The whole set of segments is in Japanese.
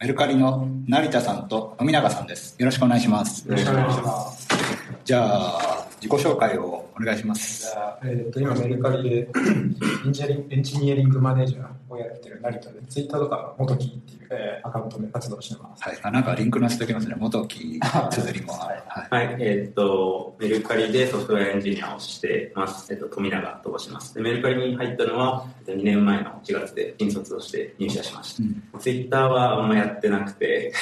メルカリの成田さんと富永さんです。よろしくお願いします。よろしくお願いします。じゃあ、自己紹介をお願いします。えっと今メルカリで エンジニアリングエンジニアリングマネージャーをやってる成田で、ツイッターとか元木っていう、えーアカウントで活動してます。はい。あ、なんかリンク載せておきますね。元木綴りも。はい。はい、えーっと、メルカリでソフトウェアエンジニアをしてます。えっと、富永と申します。で、メルカリに入ったのは、えっと2年前の1月で新卒をして入社しました。うんツイッターはあんまやってなくて、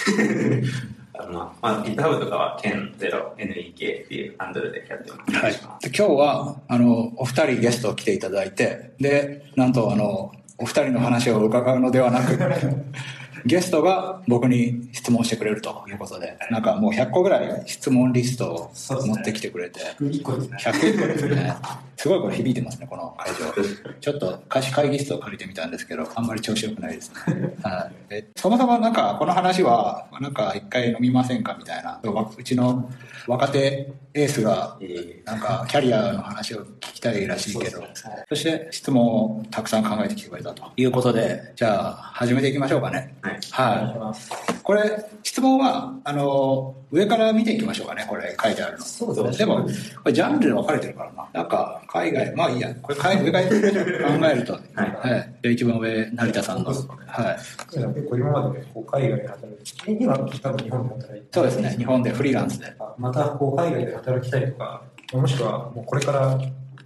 あのまあ、GitHub とかは Ken0NEK っていうハンドルでやってます。はい。で今日は、あの、お二人ゲスト来ていただいて、で、なんと、あの、お二人の話を伺うのではなく、ゲストが僕に質問してくれるということで、なんかもう100個ぐらい質問リストを持ってきてくれて、1個ですね。101個ですね。すごいこれ響いてますね、この会場。ちょっと貸し会議室を借りてみたんですけど、あんまり調子良くないですね。はい。でそもそもなんか、この話は、なんか一回飲みませんかみたいな。うちの若手エースが、えなんかキャリアの話を聞きたいらしいけど、そして質問をたくさん考えてきてくれたということで、じゃあ始めていきましょうかね。ーはい。は。い。これ、質問は、あの、上から見ていきましょうかね、これ書いてあるの。そうですねでも、これジャンルで分かれてるからな。なんか、海外、まあいいや、これ海上から考えると、はい。は一番上、成田さんの。はい。結構今までこう海外で働いて、今多分日本で働いてそうですね、日本でフリーランスで。またこう海外で働きたいとか、もしくはもうこれから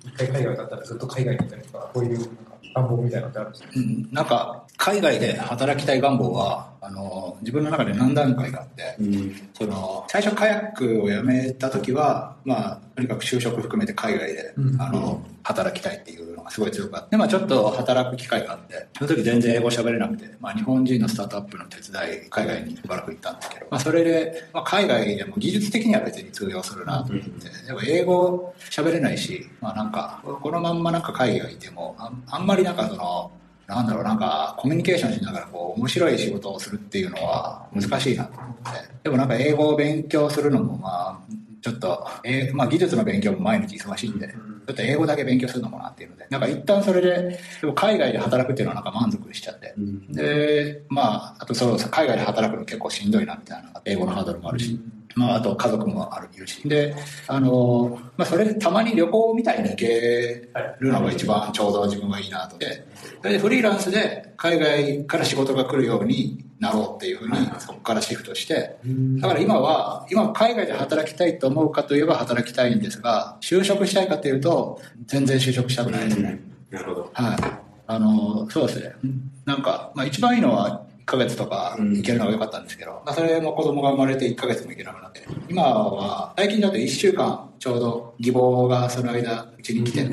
一回海外だったらずっと海外にいたりとか、こういうなんか願望みたいなのってあるんですか？うん、なんか、海外で働きたい願望は、あの、自分の中で何段階かあって、うん。その、最初カヤックを辞めた時は、まあ、とにかく就職含めて海外で、うん。あの、働きたいっていうのがすごい強くあって、まあちょっと働く機会があって、その時全然英語喋れなくて、まあ日本人のスタートアップの手伝い、海外にしばらく行ったんですけど、まあそれで、まあ海外でも技術的には別に通用するなと思って、でも英語喋れないし、まあなんか、このまんまなんか海外いても、あんまりなんかその、なんだろう、なんか、コミュニケーションしながら、こう、面白い仕事をするっていうのは難しいなと思って。でもなんか、英語を勉強するのも、まあ、ちょっと、えーまあ、技術の勉強も毎日忙しいんで、ちょっと英語だけ勉強するのもなっていうので、なんか一旦それで、でも海外で働くっていうのはなんか満足しちゃって。うんで、まあ、あとそう、海外で働くの結構しんどいなみたいな、英語のハードルもあるし。まあ、あと家族もあるいるし。で、あの、まあ、それでたまに旅行みたいに行けるのが一番ちょうど自分はいいなと。で、それでフリーランスで海外から仕事が来るようになろうっていうふうに、そこからシフトして、だから今は、今海外で働きたいと思うかといえば働きたいんですが、就職したいかというと、全然就職したくないですね。なるほど。はい。あの、そうですね。なんか、まあ一番いいのは1ヶ月とか行けるのが良かったんですけど、まあそれも子供が生まれて1ヶ月も行けなくなって、今は最近だと1週間ちょうど義母がその間うちに来て、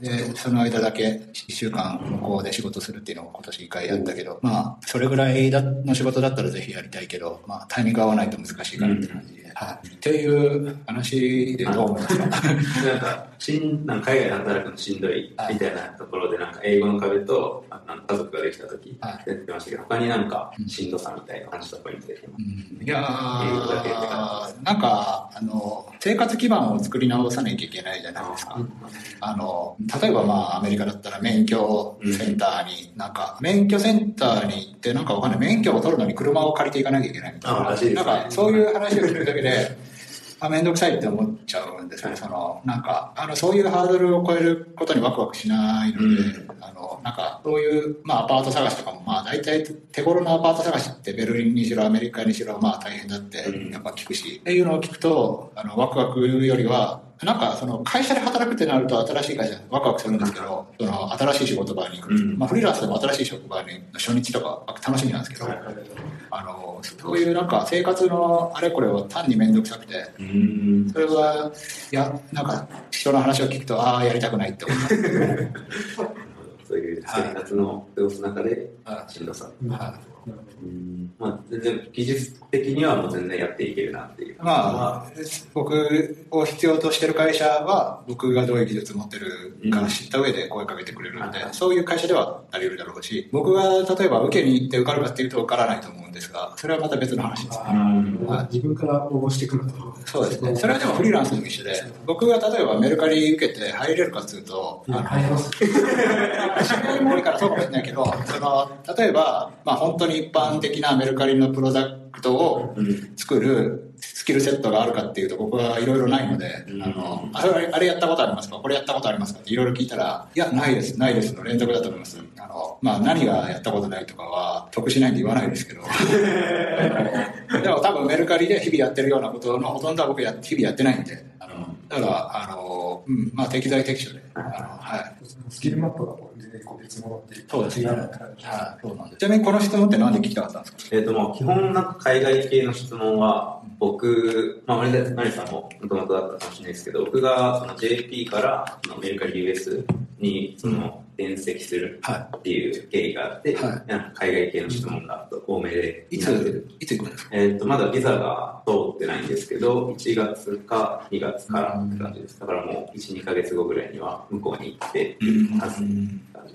で、その間だけ1週間向こうで仕事するっていうのを今年1回やったけど、まあそれぐらいだの仕事だったらぜひやりたいけど、まあタイミング合わないと難しいかなって感じで、はい。っていう話でどう思いますかなんか、しんなんか海外で働くのしんどい。みたいなところで、なんか英語の壁とああの家族ができた時はい。やってましたけど、他になんかしんどさみたいな感じたポイントでうんいやなんかあの生活基盤を作り直さなきゃいけないじゃないですか。あの例えばまあアメリカだったら免許センターに、なんか免許センターに行ってなんかわかんない。免許を取るのに車を借りていかなきゃいけないみたいな。なんかそういう話を聞くだけであ面倒くさいって思っちゃうんですよね、そのなんかあのそういうハードルを超えることにワクワクしないので、うん。あのなんかそういう、まあ、アパート探しとかもまあ大体手頃のアパート探しってベルリンにしろアメリカにしろまあ大変だってうん。やっぱ聞くし、っていうのを聞くとあのワクワクよりはなんかその会社で働くってなると新しい会社でワクワクするんですけどその新しい仕事場に行く、う。ん。まあ、フリーランスでも新しい職場に初日とか楽しみなんですけど、あのそういうなんか生活のあれこれを単に面倒くさくてうん。それはいやなんか人の話を聞くとああやりたくないって思った そうい。う生活の過ごす中ではしんどさ。いはうん。まあ、全然技術的にはもう全然やっていけるなっていう。まあ、僕を必要としてる会社は、僕がどういう技術持ってるか知った上で声かけてくれるので、うんそういう会社ではあり得るだろうし、僕が例えば受けに行って受かるかっていうと受からないと思うんですが、それはまた別の話ですね。あ自分から応募してくると。そうですね。それはでもフリーランスの一緒で、僕が例えばメルカリ受けて入れるかっていうと、いや入ります。知り合いも多いからそうかもしれないけど、その、例えば、まあ本当に一般的なメルカリのプロダクトをうん。作るスキルセットがあるかっていうと僕はいろいろないので、うん。あのあれあれやったことありますか？これやったことありますか？っていろいろ聞いたらいやないですないですの連続だと思います。あの、まあ、何がやったことないとかは得しないんで言わないですけど。でも多分メルカリで日々やってるようなことのほとんどは僕や日々やってないんでだからあの、うんまあ、適材適所であの、はいスキルマップがこう全然こう別物っていうそうですね。違うはい、そうなんです。ちなみにこの質問ってなんで聞きたかったんですか？えっ、と、まあ、基本なんか海外系の質問は、僕、まあ、マリマリさんももともとだったかもしれないですけど、僕がその JP からアメリカ US にその転籍するはっていう経緯があって、はい。海外系の質問が多めで。い。つ、いつ行くんですか？えっ、と、まだビザが通ってないんですけど、1月か2月からって感じです。だからもう1、2ヶ月後ぐらいには向こうに行って、はず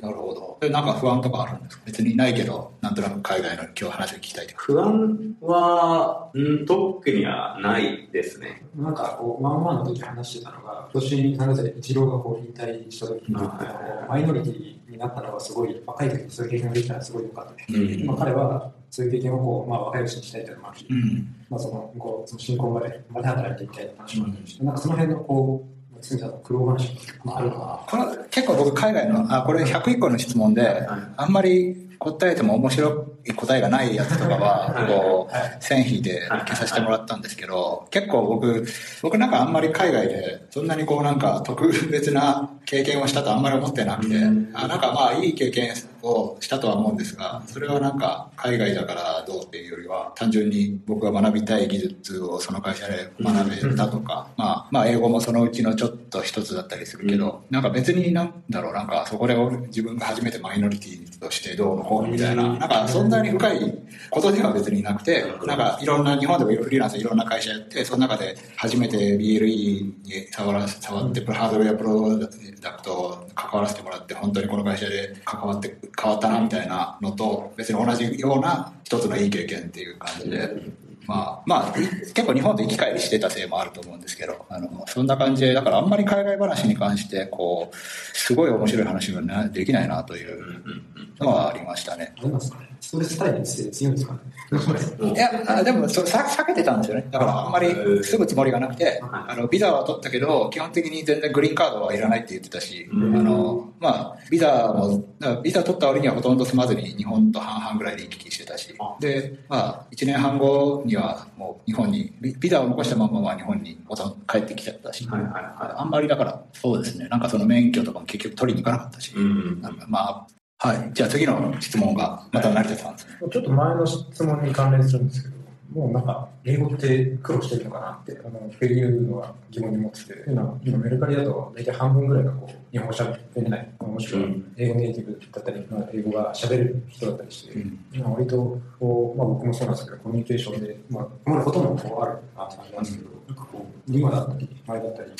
なるほど。で、なんか不安とかあるんですか？別にないけど、なんとなく海外の今日話を聞きたいとか。不安は、うん、特にはないですね。なんかこう、ワンワンの時話してたのが、今年、なぜイチローがこう引退した時に、マイノリティになったのがすごい、若い時にそういう経験ができたのはすごい良かった。うん今彼はそういう経験をこう、まあ、若いうちにしたいというのもあるし、うん。まあ、そのこうその進行までまで働いていきたいという話もあるし、なんかその辺のこう、住んだ苦労話があるのかこの結構僕海外の、あ、これ101個の質問で、あんまり答えても面白い答えがないやつとかは、はい。こはう、線引いて消させてもらったんですけど、結構僕、僕なんかあんまり海外で、そんなにこうなんか特別な経験をしたとあんまり思ってなくて、うん。あなんかまあいい経験をしたとは思うんですが、それはなんか海外だからどうっていうよりは、単純に僕が学びたい技術をその会社で学べたとか、まあ、まあ英語もそのうちのちょっと一つだったりするけど、なんか別になんだろう、なんかそこで自分が初めてマイノリティとしてどうのこうのみたいな、なんかそんなに深いことでは別になくて、なんかいろんな、日本でもフリーランスいろんな会社やって、その中で初めて BLE に触ら触って、ハードウェアプロダクト関わらせてもらって、本当にこの会社で関わって変わったなみたいなのと、別に同じような一つのいい経験っていう感じで、まあ、まあ、結構日本で行き帰りしてたせいもあると思うんですけど、あの、そんな感じで、だからあんまり海外話に関して、こう、すごい面白い話ができないなというのはありましたね。どうなんですねストレス体質強いんですかね。いや、あでもそさ避けてたんですよね。だからあんまりすぐつもりがなくて、はい。あの、ビザは取ったけど、基本的に全然グリーンカードはいらないって言ってたし、うん。あの、まあ、ビザも、ビザ取った割にはほとんど住まずに日本と半々ぐらいで行き来してたし。あ、で、まあ、1年半後にはもう日本に、ビビザを残したままは日本に帰ってきちゃったし、はいはいはあんまりだから、そうですね、なんかその免許とかも結局取りに行かなかったし、い。うん。なんかまあ、はい。じゃあ次の質問が、また成田さんですね。ちょっと前の質問に関連するんですけど、もうなんか、英語って苦労してるのかなって、あの、っていうのは疑問に持ってて、今メルカリだと大体半分ぐらいがこう、日本語喋れない、もしくはうん英語ネイティブだったり、まあ、英語が喋れる人だったりして、うん今割とこう、まあ僕もそうなんですけど、コミュニケーションで、まあ、今までほとんどこうあるなって感じなんですけど、なんかこう、今だったり、前だったり、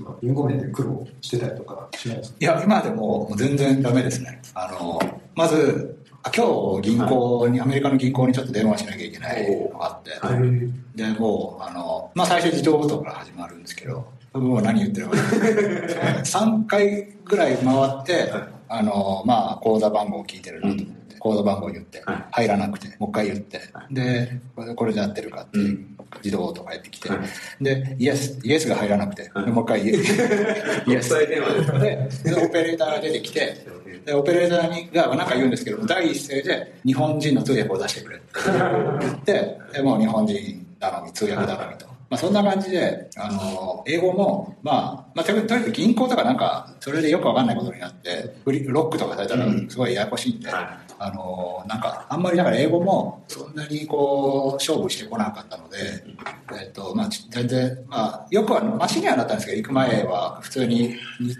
まあ、言語面で苦労してたりとかしないですか？いや、今でも全然ダメですね。あの、まず、あ今日銀行に、アメリカの銀行にちょっと電話しなきゃいけないのがあって、はい。で、もう、あの、まあ最初自動応答から始まるんですけど、もう何言ってるか分かんない。3回ぐらい回って、あの、まあ口座番号を聞いてるなと。思って、口座番号言ってはい、入らなくて、もう一回言っては、で、これで合ってるかってうん。自動応答返ってきてはい、で、イエス、イエスが入らなくて、もう一回 イエス、イエ国ス。でオペレーターが出てきて、で、オペレーターにがなんか言うんですけど、第一声で日本人の通訳を出してくれって。言って、でもう日本人頼み、通訳頼みと。まあそんな感じで、あの、英語も、まあ、まあとにかく銀行とかなんか、それでよくわかんないことになって、ロックとかされたらすごいややこしいんで、はあの、なんか、あんまりだから英語もそんなにこう、勝負してこなかったので、えっと、まあ、ち全然、まあ、よくは、マシにはなったんですけど、行く前は普通に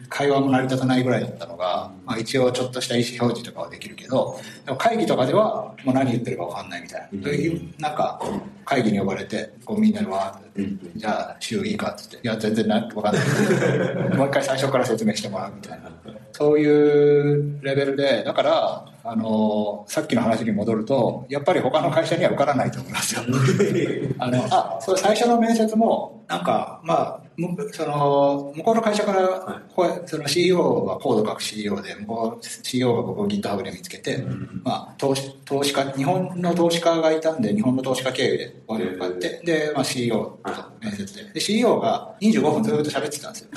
会話も成り立たないぐらいだったのが、まあ一応ちょっとした意思表示とかはできるけど、でも会議とかではもう何言ってるかわかんないみたいな。そういう、なんか、会議に呼ばれて、こうみんなでわーって、うんじゃあ、週いいかって言って、いや、全然なわかんない。もう一回最初から説明してもらうみたいな。そういうレベルで、だから、あの、さっきの話に戻ると、やっぱり他の会社には受からないと思いますよ。あの、あ、そう、最初の面接も、なんか、まあ、むその、向こうの会社から、はこうその CEO はコード書く CEO で、向こう CEO が僕を GitHub で見つけて、まあ、投資、投資家、日本の投資家がいたんで、日本の投資家経由でお声がかかって、で、まあ CEO と面接で。で、CEO が25分ずっと喋ってたんですよ。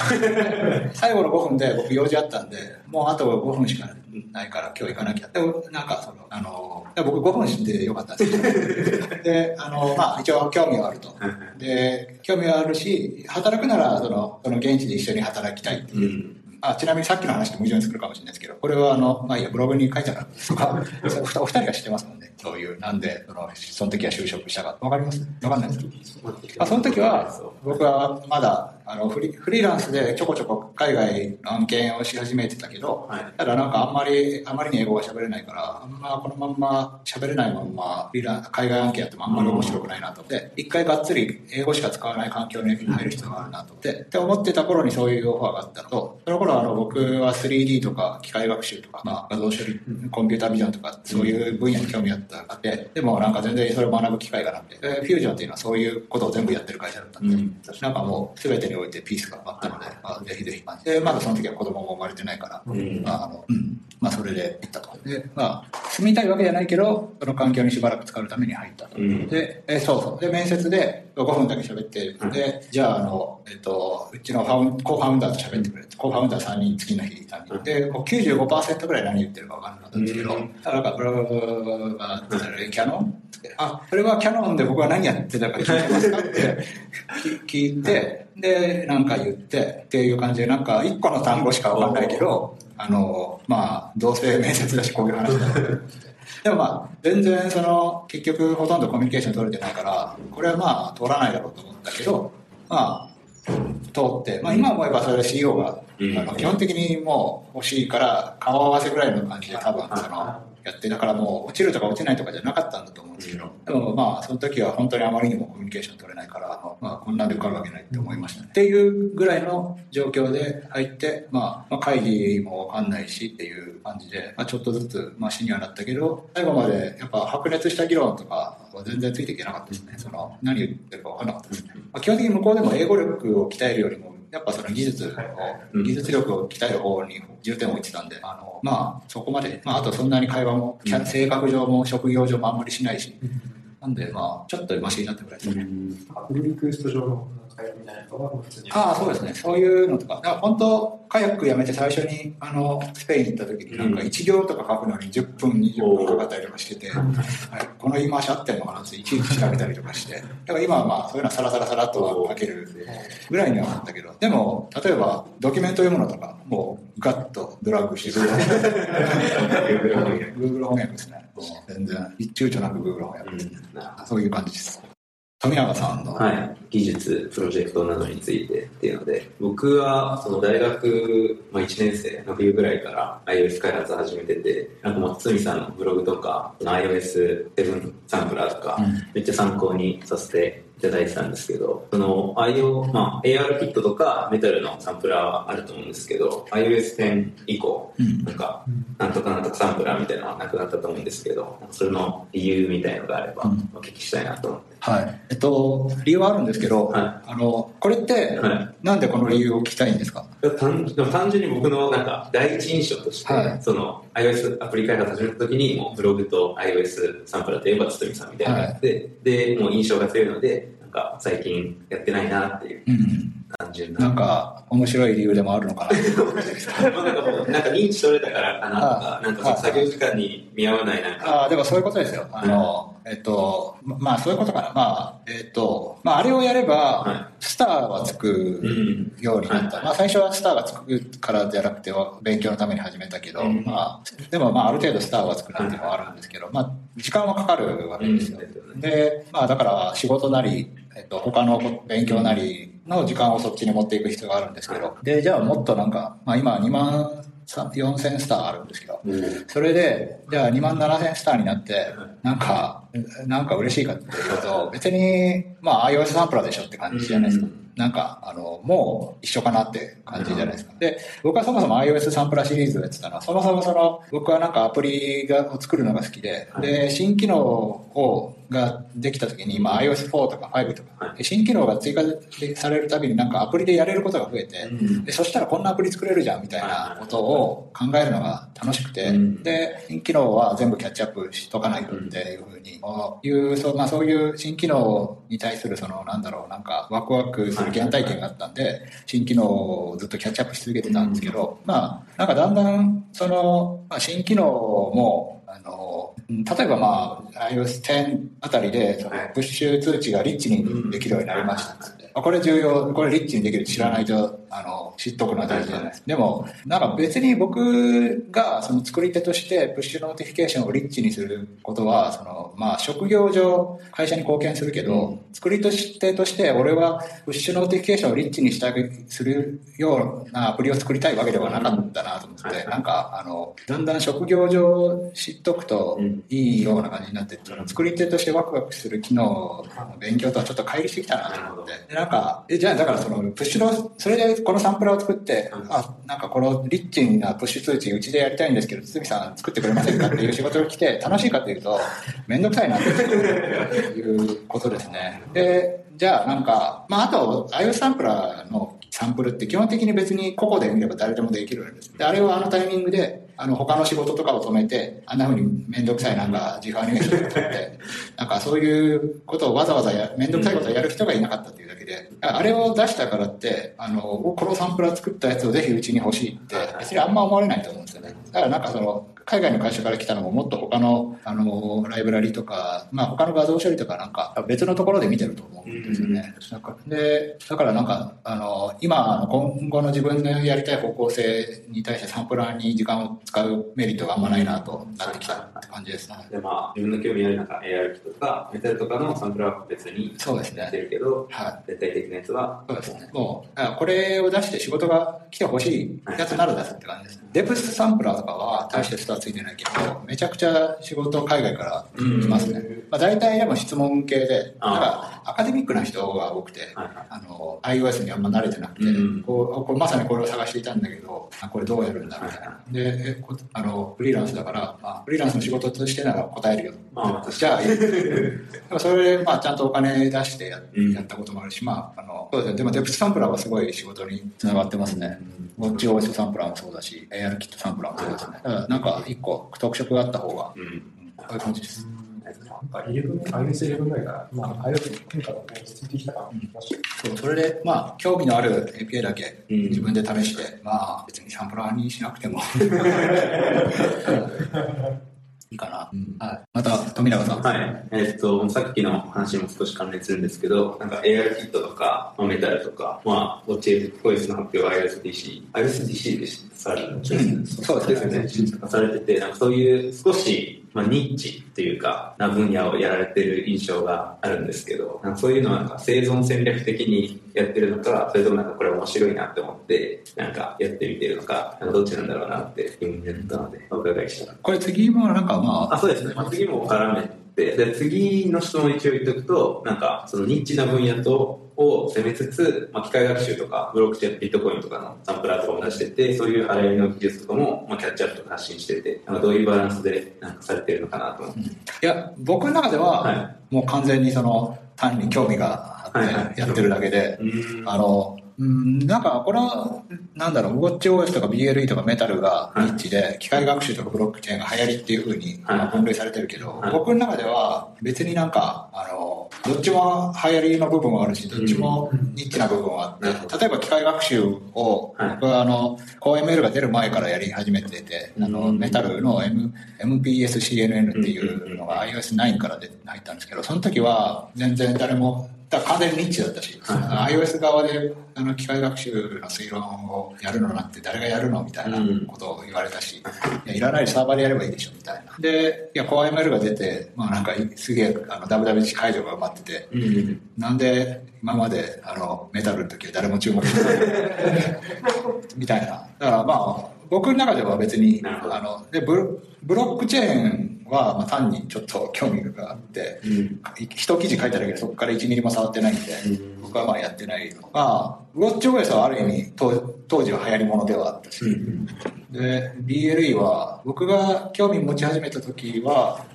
最後の5分で僕用事あったんで、もうあと5分しかないから今日行かなきゃ。で、なんかその、あの、で僕5分してよかったんですけど、で、あの、まあ一応興味はあると。で、興味はあるし、働くなら、その、その現地で一緒に働きたいっていう。うん。あちなみにさっきの話と矛盾するかもしれないですけど、これはあの、まあいいや、ブログに書いてあるとか、お二人は知ってますもんね。そういう、なんで、その、その時は就職したか。わかります？わかんないですかあその時は、僕はまだ、あのフリ、フリーランスでちょこちょこ海外の案件をし始めてたけど、はい。ただなんかあんまり、あまりに英語が喋れないから、あんまこのまんま喋れないまんま、フリーラン海外案件やってもあんまり面白くないなと思って、一回がっつり英語しか使わない環境に入る必要があるなと思って、って思ってた頃にそういうオファーがあったのと、その頃あの僕は 3D とか機械学習とか、まあ画像処理、コンピュータービジョンとか、そういう分野に興味あったあって、でもなんか全然それを学ぶ機会がなくて、でフュージョンっていうのはそういうことを全部やってる会社だったんで、うん。なんかもう全てにおいてピースがあったので、まあ、ぜひぜひ。で、まだその時は子供も生まれてないから、うんまあ、あの、うん。まあ、それで行ったと。で、まあ、住みたいわけじゃないけど、その環境にしばらく使うために入ったと。うんで、えそうそう。で、面接で5分だけ喋って、で、じゃあ、あの、えっと、うちのファウン、コーファウンダーと喋ってくれて、コーファウンダー3人、次の日3人。で、もう95%ぐらい何言ってるか分からなかったんですけど、うんなんか、ブラブラブラブラが、キャノン？あ、それはキャノンで僕は何やってたか聞いてますか？って聞聞いて、で、なんか言って、っていう感じで、なんか一個の単語しかわかんないけど、あの、まあ、どうせ面接だしこういう話だって。でもまあ、全然その、結局ほとんどコミュニケーション取れてないから、これはまあ、通らないだろうと思ったけど、まあ、通って、まあ今思えばそれで CEO が、うん。基本的にもう欲しいから、顔合わせぐらいの感じで多分その、やって、だからもう落ちるとか落ちないとかじゃなかったんだと思うんですけど、でもまあその時は本当にあまりにもコミュニケーション取れないから、まあこんなんで受かるわけないって思いましたね。っていうぐらいの状況で入って、まあ、まあ会議もわかんないしっていう感じで、まあちょっとずつマシにはなったけど、最後までやっぱ白熱した議論とかは全然ついていけなかったですね。その何言ってるかわかんなかったですね。まあ、基本的に向こうでも英語力を鍛えるよりも、やっぱその技術を、うん技術力を鍛える方に重点を置いてたんで、あの、まあ、そこまで、まあ、あとそんなに会話も、性格上も職業上もあんまりしないし、なんで、まあ、ちょっとマシになったぐらいですね。リクエスト上の会話みたいなのは普通に。ああ、そうですね。そういうのとか。だから本当、カヤックやめて最初に、あの、スペイン行った時に、なんか1行とか書くのに10分、20分かかったりとかしてて、はい、この言い回し合ってんのかなっていちいち調べたりとかして。だから今はまあ、そういうのはサラサラサラっとは書けるぐらいにはなったけど、でも、例えば、ドキュメント読むのとか、もう、ガッとドラッグして、Google 翻訳 Google 翻訳ですね。全然、躊躇なく Google 翻訳。そういう感じです。富永さんの、はい、技術、プロジェクトなどについてっていうので、僕はその大学、まあ、1年生の冬ぐらいから iOS 開発始めてて、なんかもう堤さんのブログとか、iOS7 サンプラーとか、うん。めっちゃ参考にさせていただいてたんですけど、その IO、まあ、AR キットとかメタルのサンプラーはあると思うんですけど、iOS10 以降、うん。なんか、なんとかなんとかサンプラーみたいなのはなくなったと思うんですけど、それの理由みたいのがあればうん。お聞きしたいなと思って。はい。えっと、理由はあるんですけど、はあの、これって、はい。なんでこの理由を聞きたいんですか？単純に僕のなんか第一印象として、はい。その iOS アプリ開発始めた時にもうブログと iOS サンプラーといえば堤さんみたいな。のがあって、でもう印象が強いのでか最近やってないなっていううん。単純ななんか、面白い理由でもあるのかな。まあなんか認知取れたからかなとかは、いなんか作業時間に見合わないなんか、ああ、でもそういうことですよ。あの、えっと、ままあそういうことかな。まあ、えっと、まああれをやれば、はスターはつくうんようになった。はいまあ最初はスターがつくからじゃなくては勉強のために始めたけど、うんまあ、でもまあある程度スターはつくなっていうのはあるんですけど、まあ時間はかかるわけですよ。うんで、まあだから仕事なり、えっと、他の勉強なりの時間をそっちに持っていく必要があるんですけど、で、じゃあもっとなんか、まあ今2万4000スターあるんですけど、うん。それで、じゃあ2万7000スターになって、なんか、なんか嬉しいかっていうと、別に、まあ iOS サンプラーでしょって感じじゃないですか。なんか、あの、もう一緒かなって感じじゃないですか。で、僕はそもそも iOS サンプラーシリーズをやってたのは、そもそもその、僕はなんかアプリがを作るのが好きで、で、新機能を、ができた時に、今 iOS4 とか5とか、新機能が追加されるたびになんかアプリでやれることが増えて、でそしたらこんなアプリ作れるじゃんみたいなことを考えるのが楽しくて、で、新機能は全部キャッチアップしとかないとっていうふうに、いうそうまあ、そういう新機能に対するそのなんだろうなんかワクワクする原体験があったんで新機能をずっとキャッチアップし続けてたんですけど、まあなんかだんだんその、まあ、新機能も例えばまあ iOS10 あたりでそのプッシュ通知がリッチにできるようになりました。ってこれ重要、これリッチにできる知らないと、あの、知っとくのは大事じゃない。ですか。でも、なんか別に僕がその作り手として push notification をリッチにすることは、その、まあ職業上会社に貢献するけど、作り手として俺は push notification をリッチにしたりするようなアプリを作りたいわけではなかったなと思って、なんか、あの、だんだん職業上知っとくといいような感じになって、作り手としてワクワクする機能の勉強とはちょっと乖離してきたなと思って。なんか、え、じゃあだからその、プッシュの、それでこのサンプラーを作って、あ、なんかこのリッチなプッシュ通知うちでやりたいんですけど、堤さん作ってくれませんかっていう仕事が来て、楽しいかっていうと、めんどくさいなっていうことですね。で、じゃあなんか、まああと、iOS サンプラーのサンプルって基本的に別に個々で見れば誰でもできるんです。で、あれをあのタイミングで、あの、他の仕事とかを止めて、あんな風にめんどくさいなんか自負アニメーションって、なんかそういうことをわざわざや、めんどくさいことをやる人がいなかったっていうだけで、あれを出したからって、あの、このサンプラー作ったやつをぜひうちに欲しいって、別にあんま思われないと思うんですよね。だからなんかその、海外の会社から来たのももっと他の、あの、ライブラリとか、まあ他の画像処理とかなんか別のところで見てると思うんですよね。うん、で、だからなんか、あの、今、今後の自分のやりたい方向性に対してサンプラーに時間を使うメリットがあんまないなとなってきたって感じですね。で、まあ、自分の興味あるなんか AR 機とか、メタルとかのサンプラーは別にそうですね。てるけど、はい。絶対的なやつは。そうですね。もう、これを出して仕事が来てほしいやつなら出すって感じです、ね。デプスサンプラーとかは大してスターついてないけど、めちゃくちゃ仕事海外から来ますね。まあ、大体でも質問系で、なんかアカデミックな人が多くて、あの、iOS にあんま慣れてなくて、こうまさにこれを探していたんだけど、これどうやるんだみたいな。で、あの、フリーランスだから、まあ、フリーランスの仕事としてなら答えるよ。まあ、じゃあ、それで、まあ、ちゃんとお金出してや,、やったこともあるし、まあ、あの、そうですね。でも、デプスサンプラーはすごい仕事につながってますね。ウォッチ OS サンプラーもそうだし、AR キットサンプラーもそうですね。だからなんか、一個特色があった方が、うん、こういう感じです。なんか11、iOS11 ぐらいから、まあ、iOS 変化が落ち着いてきたかそう、それで、まあ、興味のある API だけ自分で試して、まあ、別にサンプラーにしなくても いいかな。うん、はい。また、富永さん。はい。えー、っと、さっきの話も少し関連するんですけど、なんか AR キットとか、メタルとか、まあ、オチエコイスの発表は ISDC、ISDC でされる、うん、そうですね。されてて、なんかそういう少し、まあ、ニッチっていうか、な分野をやられてる印象があるんですけど、なんかそういうのはなんか生存戦略的にやってるのか、それともなんかこれ面白いなって思って、なんかやってみてるのか、なんかどっちなんだろうなって疑ったので、お伺いした。これ次もなんかまあ。あ、そうですね。まあ、次も絡めて、で、次の質問一応言っとくと、なんかそのニッチな分野と、を攻めつつ、まあ、機械学習とかブロックチェーン、ビットコインとかのサンプラーとかも出してて、そういう払いの技術とかも、まあ、キャッチアップとか発信してて、なんかどういうバランスでなんかされてるのかなと思って。いや、僕の中では、もう完全にその、単に興味があってやってるだけで、あの、うん、なんか、これは、なんだろう、ウォッチ OS とか BLE とかメタルがニッチで、機械学習とかブロックチェーンが流行りっていうふうに分類されてるけど、僕の中では別になんか、あの、どっちも流行りの部分はあるし、どっちもニッチな部分はあって、例えば機械学習を、僕はあの、CoML が出る前からやり始めてて、あの、メタルの、M、MPSCNN っていうのが iOS9 からで入ったんですけど、その時は全然誰もだ完全にニッチだったし、はい、iOS 側であの機械学習の推論をやるのなんて誰がやるのみたいなことを言われたし、うん、いやいらないサーバーでやればいいでしょみたいな。で、いや、CoreML が出て、まあなんかすげえあの WWC 解除が埋まってて、うん、なんで今まであのメタルの時は誰も注目してない みたいな。だからまあ、僕の中では別に、あのでブブロックチェーンは、まあ、単にちょっと興味があって、一記事書いただけでそこから1ミリも触ってないんで、僕はまあやってないのが、ウォッチ OS はある意味当当時は流行り物ではあったし、で BLE は僕が興味持ち始めた時は、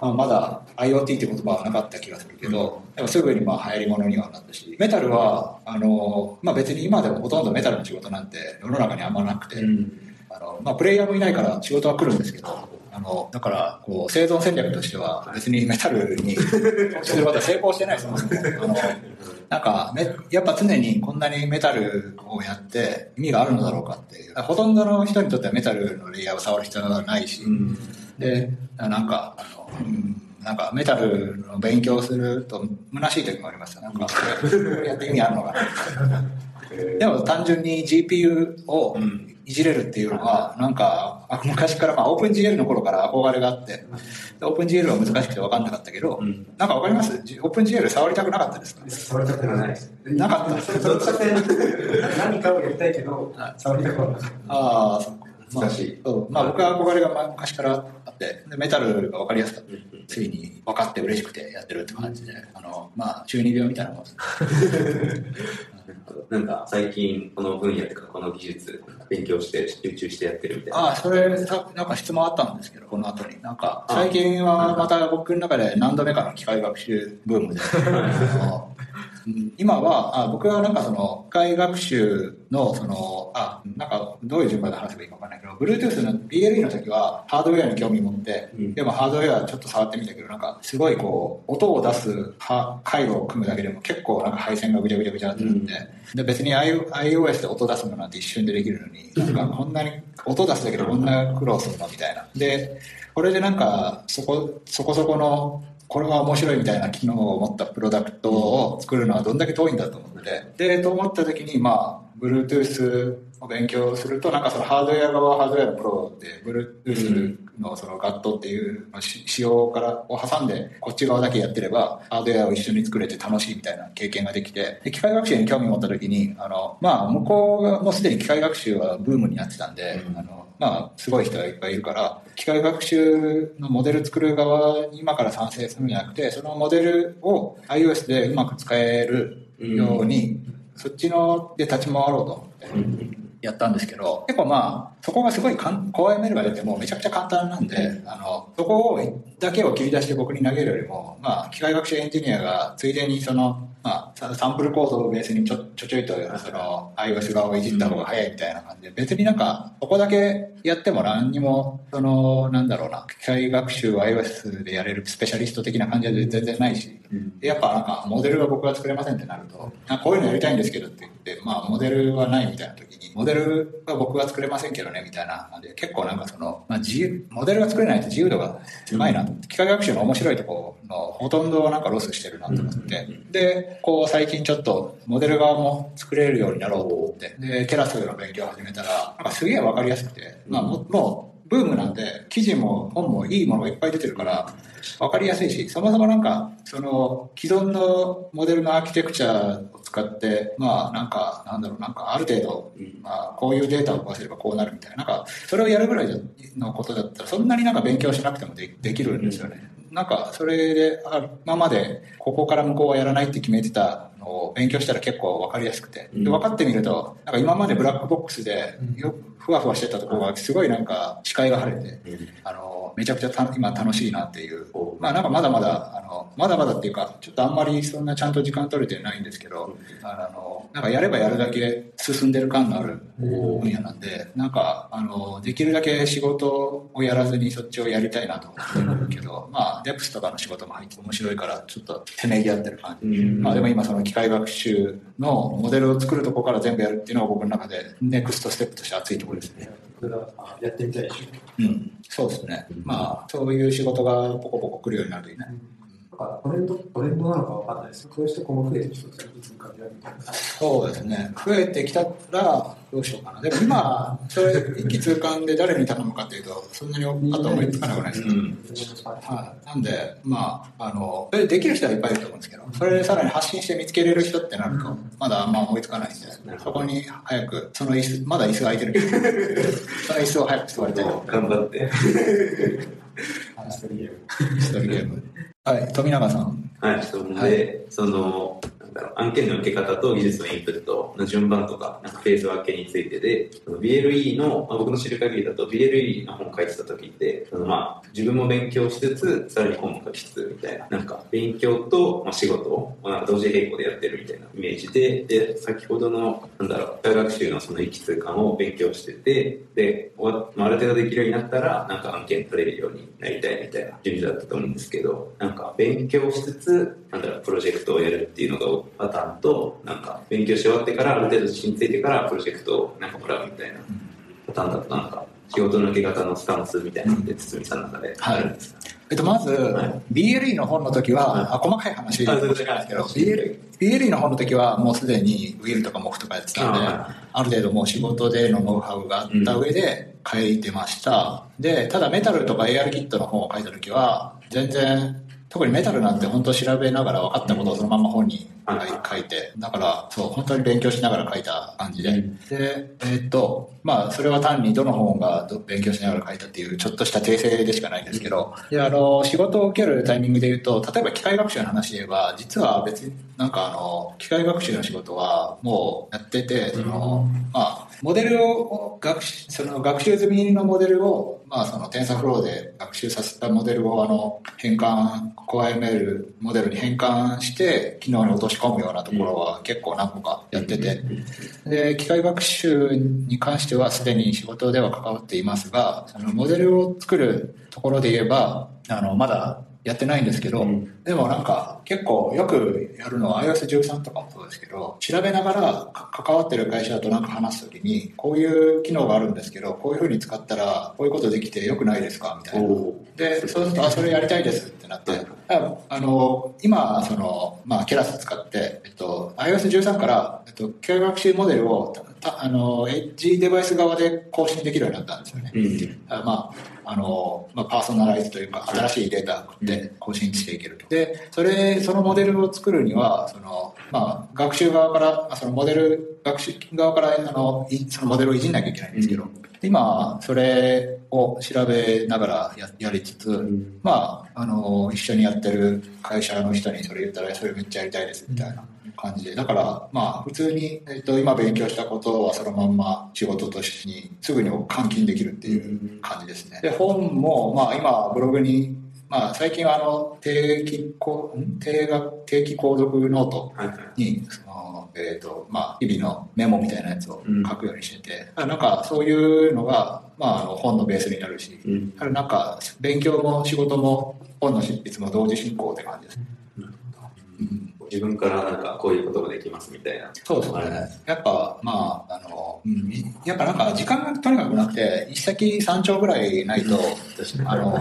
まあ、まだ IoT って言葉はなかった気がするけど、でもすぐにまあ流行り物にはなったし。メタルはあの、まあ、別に今でもほとんどメタルの仕事なんて世の中にあんまなくて、あのまあ、プレイヤーもいないから仕事は来るんですけどあのだからこう生存戦略としては別にメタルに投資することは成功してないですも。んあのなんかめやっぱ常にこんなにメタルをやって意味があるのだろうかっていう。ほとんどの人にとってはメタルのレイヤーを触る必要がないし、でなんかあの、うんなんかメタルの勉強すると虚しい時もありますよ。なんか やって意味あるのかな。でも単純に GPU をいじれるっていうのは、なんか、あ昔から、まあ、オープン GL の頃から憧れがあって、でオープン GL は難しくて分かんなかったけど、なんか分かります？オープン GL 触りたくなかったですか？触りたくない。です。なかった。何かをやりたいけど、触りたくはない。ああ、そう。まあ難しい。まあ、僕は憧れがまあ昔からあって、でメタルが分かりやすかった。ついに分かって嬉しくてやってるって感じで、あの、まあ、中二病みたいなもんです。なんか最近この分野とかこの技術勉強して集中してやってるみたいな。ああ、それ、さなんか質問あったんですけど、この後に。なんか、最近はまた僕の中で何度目かの機械学習ブームで、今は、あ僕はなんかその、機械学習の、その、あ、なんかどういう順番で話せばいいかわかんないけど、Bluetooth の BLE の時はハードウェアに興味持って、うんでもハードウェアちょっと触ってみたけど、なんかすごいこう、音を出すは回路を組むだけでも結構なんか配線がぐちゃぐちゃぐちゃってなって、で別に iOS で音出すのなんて一瞬でできるのに、なんかこんなに音出すだけでこんな苦労するのみたいな。で、これでなんかそこそこそこのこれは面白いみたいな機能を持ったプロダクトを作るのはどんだけ遠いんだと思って。でと思った時にまあ Bluetooth を勉強するとなんかそのハードウェア側はハードウェアのプロで Bluetooth のその GATT っていうし仕様からを挟んでこっち側だけやってればハードウェアを一緒に作れて楽しいみたいな経験ができてで機械学習に興味を持った時にあのまあ向こうがもうすでに機械学習はブームになってたんで、あのまあすごい人がいっぱいいるから機械学習のモデル作る側に今から賛成するんじゃなくてそのモデルを iOS でうまく使えるように、そっちので立ち回ろうと思ってやったんですけど結構まあそこがすごいかんコア ML が出てもめちゃくちゃ簡単なんで、あのそこをだけを切り出して僕に投げるよりも、まあ、機械学習エンジニアがついでにその、まあ、ササンプルコードをベースにちょちょちょいとその iOS 側をいじった方が早いみたいな感じで別になんかそこだけやっても何にもそのなんだろうな機械学習を iOS でやれるスペシャリスト的な感じで全然ないし、でやっぱなんかモデルが僕が作れませんってなるとこういうのやりたいんですけどって、まあ、モデルはないみたいな時にモデルは僕が作れませんけどねみたいな感じで結構なんかその、まあ、自由モデルが作れないと自由度が狭いなと機械学習の面白いところのほとんどをなんかロスしてるなと思って、でこう最近ちょっとモデル側も作れるようになろうと思ってでテラスの勉強を始めたらなんかすげえわかりやすくて、まあ、ももうブームなんで記事も本もいいものがいっぱい出てるから分かりやすいしそもそもなんかその既存のモデルのアーキテクチャを使ってまあなんかなんだろうなんかある程度、まあ、こういうデータを動かせればこうなるみたいななんかそれをやるぐらいのことだったらそんなになんか勉強しなくてもでできるんですよね。なんかそれであ今までここから向こうはやらないって決めてたのを勉強したら結構分かりやすくて。で分かってみるとなんか今までブラックボックスでよふわふわしてたところがすごいなんか視界が晴れてあのめちゃくちゃた今楽しいなっていう。まあなんかまだまだあのまだまだっていうかちょっとあんまりそんなちゃんと時間取れてないんですけどあのなんかやればやるだけ進んでる感のある分野なんでなんかあのできるだけ仕事をやらずにそっちをやりたいなと思ってるけどまあデプスとかの仕事も入って面白いからちょっとせめぎ合ってる感じ、まあでも今その機械学習のモデルを作るところから全部やるっていうのが僕の中でネクストステップとして熱いところですね。やってみたいでしょ。うん。そうですね。まあそういう仕事がポコポコ来るようになるといいねなんかトレンド、トレンドなのかわかんないです。こういう人今後増えてきそうですよ。いつも感じるみたいな。そうですね増えてきたらどうしようかなでも今それ一気通貫で誰に頼むかっていうとそんなにあと思いつかなくないですか、はい、なんで、まあ、あの、それできる人はいっぱいいると思うんですけど、それでさらに発信して見つけれる人ってなると、まだあんま思いつかないんで、そこに早く、その椅子、まだ椅子が空いてるけど、その椅子を早く座りたい。頑張って。一人ゲーム。一人ゲーム。はい、富永さん。はい、質問で、はいその、だろう、案件の受け方と技術のインプットの順番とか、なんかフェーズ分けについてで、BLE の、まあ、僕の知る限りだと BLE の本書いてた時って、そのまあ、自分も勉強しつつ、さらに本も書きつつ、みたいな、なんか、勉強と、まあ、仕事を、なんか同時並行でやってるみたいなイメージで、で、先ほどの、なんだろう、大学習のその一通感を勉強してて、で、終わまあ、ある程度できるようになったら、なんか案件取れるようになりたいみたいな順序だったと思うんですけど、なんか勉強しつつ、なんだろう、プロジェクトをやるっていうのがパターンと、なんか勉強し終わってから、ある程度自信ついてから、プロジェクトをなんかもらうみたいなパターンだと、なんか仕事の受け方のスタンスみたいなのって、堤さんの中であるんですか、えっと、まず、はい。BLE の本の時は、はい。あ細かい話かあもしれないですけど、BLE, BLE の本の時はもうすでにウィルとかモフとかやってたんで、あある程度もう仕事でのノウハウがあった上で書いてました。で、ただメタルとか AR キットの本を書いた時は、全然、特にメタルなんて本当調べながら分かったことをそのまま本に書いて、だから、そう、本当に勉強しながら書いた感じで。うん。で、えーっと、まあ、それは単にどの本がど勉強しながら書いたっていう、ちょっとした訂正でしかないんですけど、で、あの、仕事を受けるタイミングで言うと、例えば機械学習の話で言えば、実は別になんかあの、機械学習の仕事はもうやってて、その、まあ、モデルを学習、その学習済みのモデルを、まあ、その TensorFlow で学習させたモデルをあの、変換、CoreML モデルに変換して、機能に落とし込むようなところは結構何個かやってて、で、機械学習に関してはすでに仕事では関わっていますが、そのモデルを作るところで言えば、あの、まだやってないんですけど、うんでもなんか結構よくやるのは iOS13 とかもそうですけど、調べながらか関わってる会社となんか話すときに、こういう機能があるんですけど、こういう風に使ったらこういうことできてよくないですかみたいな。おで、そうすると、あ、それやりたいですってなって、ああの、今、その、まあ、ケラス使って、えっと、iOS13 から、えっと、機械学習モデルを、あの、エッジデバイス側で更新できるようになったんですよね。うん。あまあ、あの、まあ、パーソナライズというか、新しいデータで更新していけると。で、それ、そのモデルを作るには、その、まあ、学習側から、まあそのモデル、学習側から、あの、いそのモデルをいじんなきゃいけないんですけど、今、それを調べながらややりつつ、ん。まあ、あの、一緒にやってる会社の人にそれ言ったら、それめっちゃやりたいです、みたいな感じで。だから、まあ、普通に、えっと、今勉強したことはそのまんま仕事としてに、すぐに換金できるっていう感じですね。で、本も、まあ、今、ブログに、まあ、最近はあの、定期こ、ん？定額、定期購読ノートに、その、えっ、と、まあ、日々のメモみたいなやつを書くようにしてて、なんかそういうのが、まあ、あの本のベースになるし、うん。なんか勉強も仕事も本の執筆も同時進行って感じです。うん自分からなんかこういうことができますみたいな。そうですね。やっぱ、まあ、あの、うんやっぱなんか時間がとにかくなくて、一石三鳥ぐらいないと、あの、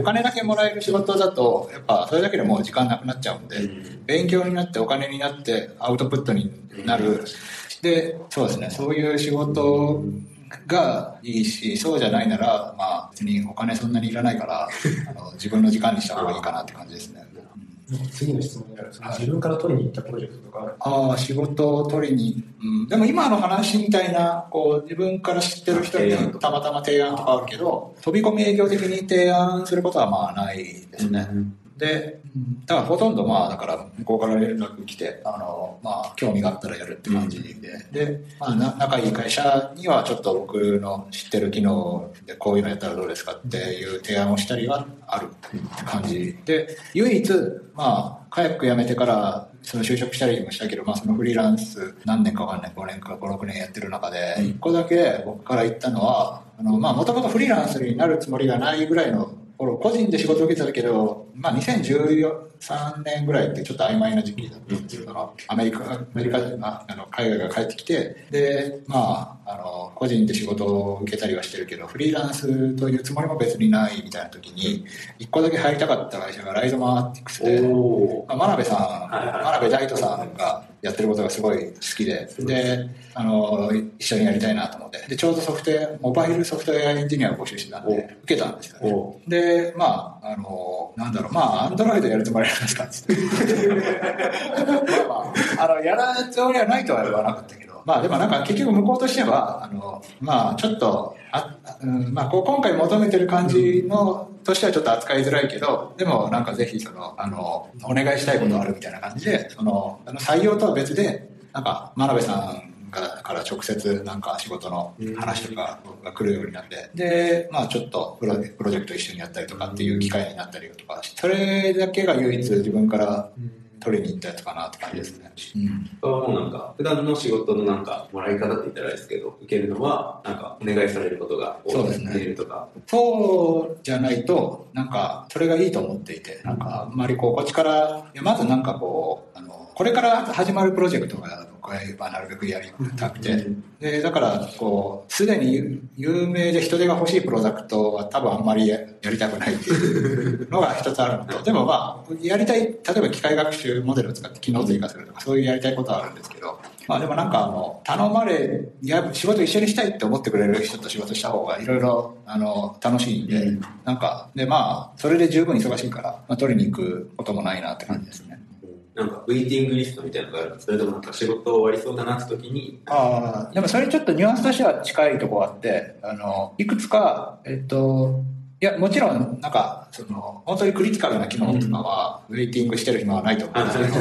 お金だけもらえる仕事だと、やっぱそれだけでもう時間なくなっちゃうんで、うん勉強になってお金になってアウトプットになる。で、そうですね、そういう仕事がいいし、そうじゃないなら、まあ別にお金そんなにいらないから、あの自分の時間にした方がいいかなって感じですね。次の質問になるその自分から取りに行ったプロジェクトとかあるああ、仕事を取りに、うん、でも今の話みたいな、こう、自分から知ってる人にたまたま提案とかあるけど、飛び込み営業的に提案することはまあないですね。で、うんだからほとんどまあ、だから向こうから連絡来て、あの、まあ、興味があったらやるって感じで、で、まあ、な仲いい会社にはちょっと僕の知ってる機能でこういうのやったらどうですかっていう提案をしたりはあるって感じ。で、唯一、まあ、カヤック辞めてから、その就職したりもしたけど、まあ、そのフリーランス何年かわかんない、5年か5、6年やってる中で、一個だけ僕から言ったのは、あの、まあ、もともとフリーランスになるつもりがないぐらいの頃、個人で仕事を受けてたけど、まあ、2013年ぐらいってちょっと曖昧な時期だったんですけど、アメリカ、アメリカ人が、あの、海外が帰ってきて、で、まあ、あの、個人で仕事を受けたりはしてるけど、フリーランスというつもりも別にないみたいな時に、一個だけ入りたかった会社がライゾマーティクスで、おまあ、真鍋さん、はいはい。真鍋大斗さんがやってることがすごい好きで、で、あの、一緒にやりたいなと思って、で、ちょうどソフトウェア、モバイルソフトウェアエンジニアを募集してたんおで、受けたんですよね。おで、まあ、あの、なんだろう、まあ、アンドロイドやるつもりなんですかって。まあまあ、あの、やらつもりはないとは言わなかったけど、まあでもなんか結局向こうとしては、あの、まあちょっと、あうん、まあこう今回求めてる感じの、としてはちょっと扱いづらいけど、でもなんかぜひその、あの、お願いしたいことあるみたいな感じで、その、あの採用とは別で、なんか真鍋さんから直接なんか仕事の話とかが来るようになって、で、まあちょっとプロプロジェクト一緒にやったりとかっていう機会になったりとか、それだけが唯一自分から取りに行ったやつかなって感じですね。うん。はもうなんか、普段の仕事のなんか、もらい方って言ったらあれですけど、受けるのは、なんか、お願いされることが多いそうですね。メールとか。そうじゃないと、なんか、それがいいと思っていて、なんか、あんまりこう、こっちから、いやまずなんかこう、あの、これから始まるプロジェクトが、僕はなるべくやりたくて、で、だから、こう、すでに有名で人手が欲しいプロダクトは多分あんまりややりたくないっていうのが一つあるのと、でもまあ、やりたい、例えば機械学習モデルを使って機能追加するとか、そういうやりたいことはあるんですけど、まあでもなんかあの、頼まれ、や仕事一緒にしたいって思ってくれる人と仕事した方がいろいろ、あの、楽しいんで、うん。なんか、でまあ、それで十分忙しいから、まあ、取りに行くこともないなって感じですね。なんか、ウェイティングリストみたいなのがある。それともなんか仕事終わりそうだなって時に、ああ、でもそれちょっとニュアンスとしては近いところあって、あの、いくつか、えっと、いや、もちろん、なんか、その、本当にクリティカルな機能とかは、ウェイティングしてる暇はないと思うんですけど、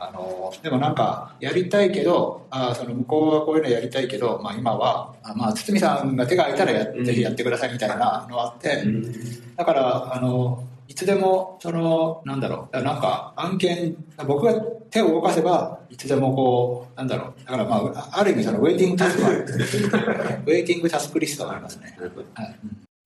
あの、でもなんか、やりたいけど、あーその向こうはこういうのやりたいけど、まあ今は、あまあ、堤さんが手が空いたらや、うん。ぜひやってくださいみたいなのがあって、うん。だから、あの、いつでも、その、なんだろう、なんか案件、僕が手を動かせば、いつでもこう、なんだろう、だからまあ、ある意味その waiting task は waiting task list がありますね。なるほど。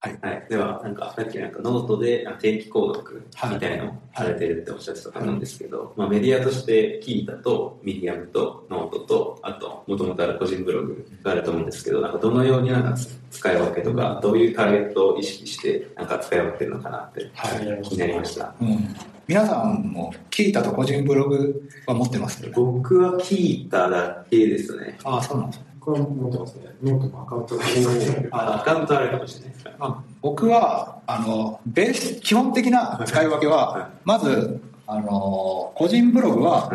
はい。はい。では、なんか、さっきなんかノートで定期購読みたいのをされてるっておっしゃってたと思うんですけど、まあメディアとして Qiita とミディアムとノートと、あと、もともとある個人ブログがあると思うんですけど、なんかどのようになんか使い分けとか、どういうターゲットを意識してなんか使い分けてるのかなってはい気になりました。うん。皆さんも、 Qiita と個人ブログは持ってますよね？僕は Qiita だけですね。ああ、そうなんですね。これは持ってますね。ノートのアカウントがアカウントあるかもしれない。です。まあ、僕はあのベース基本的な使い分けははまずあの個人ブログは、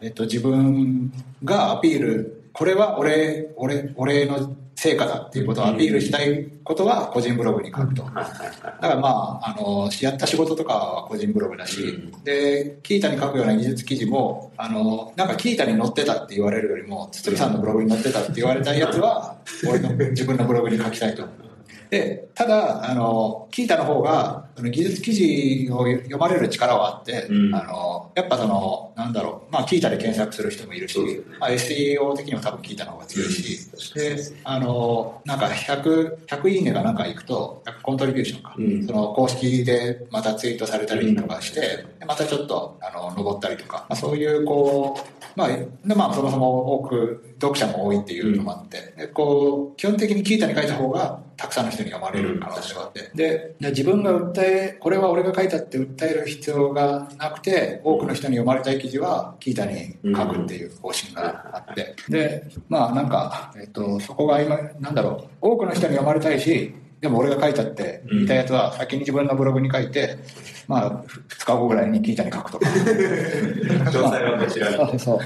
えっと、自分がアピール。これは俺俺俺の成果だっていうことをアピールしたいことは個人ブログに書くと。だからまあ、あの、やった仕事とかは個人ブログだし、うで、キータに書くような技術記事も、あの、なんかキータに載ってたって言われるよりも、堤さんのブログに載ってたって言われたやつは、俺の自分のブログに書きたいと。で、ただ、あの、キータの方が、その技術記事を読まれる力はあって、うん。あの、やっぱその、なんだろう、まあ、キータで検索する人もいるし、ね。まあ、SEO 的にも多分キータの方が強いし、で、あの、なんか100、100いいねがなんかいくと、100コントリビューションか、うん。その公式でまたツイートされたりとかして、でまたちょっと、あの、登ったりとか、まあ、そういう、こう、まあ、でまあ、そもそも多く、読者も多いっていうのもあって、でこう、基本的にキータに書いた方が、たくさんの人に読まれる可能性があって、で、で自分が訴え、これは俺が書いたって訴える必要がなくて、多くの人に読まれたい記事は、キータに書くっていう方針があって、で、まあなんか、えっと、そこが今、なんだろう、多くの人に読まれたいし、でも俺が書いたって言いたいやつは先に自分のブログに書いて、まあ2日後ぐらいにキータに書くとか。そう。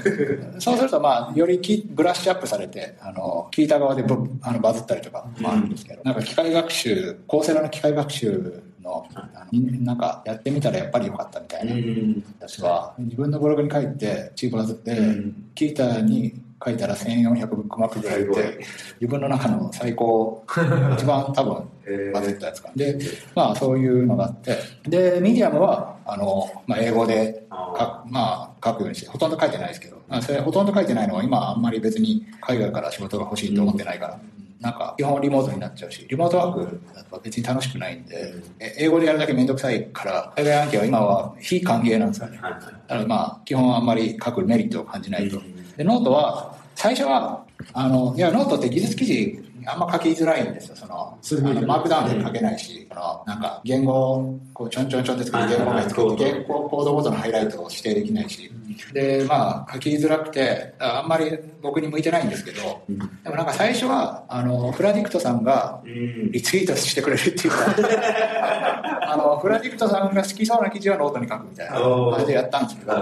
そうすると、まあ、よりきブラッシュアップされて、あの、聞いた側でブあのバズったりとかもあるんですけど、なんか機械学習、高セラの機械学習の、あのなんかやってみたらやっぱり良かったみたいな。うん。私は自分のブログに書いて、チーバズって、うん。キータに書いたら1400ブックマークぐらいで、自分の中の最高、一番多分えバズったやつか。で、まあそういうのがあって、で、ミディアムは、あの、まあ英語でまあ書くようにして、ほとんど書いてないですけど、まあそれほとんど書いてないのは今あんまり別に海外から仕事が欲しいと思ってないから、なんか基本リモートになっちゃうし、リモートワークだと別に楽しくないんで、え英語でやるだけめんどくさいから、海外案件は今は非歓迎なんですよね。だからまあ、基本あんまり書くメリットを感じないと。で、ノートは、最初は、あの、いや、ノートって技術記事、あんま書きづらいんですよ。その、あすぐにのマークダウンで書けないし、その、なんか、言語、こう、ちょんちょんちょんって作って、言語名作って、言語コードごとのハイライトを指定できないし、で、まあ、書きづらくて、あんまり僕に向いてないんですけど、うん。でもなんか最初は、あの、 fladdict さんが、うん。リツイートしてくれるっていうか、あの、 fladdict さんが好きそうな記事はノートに書くみたいな感じでやったんですけど、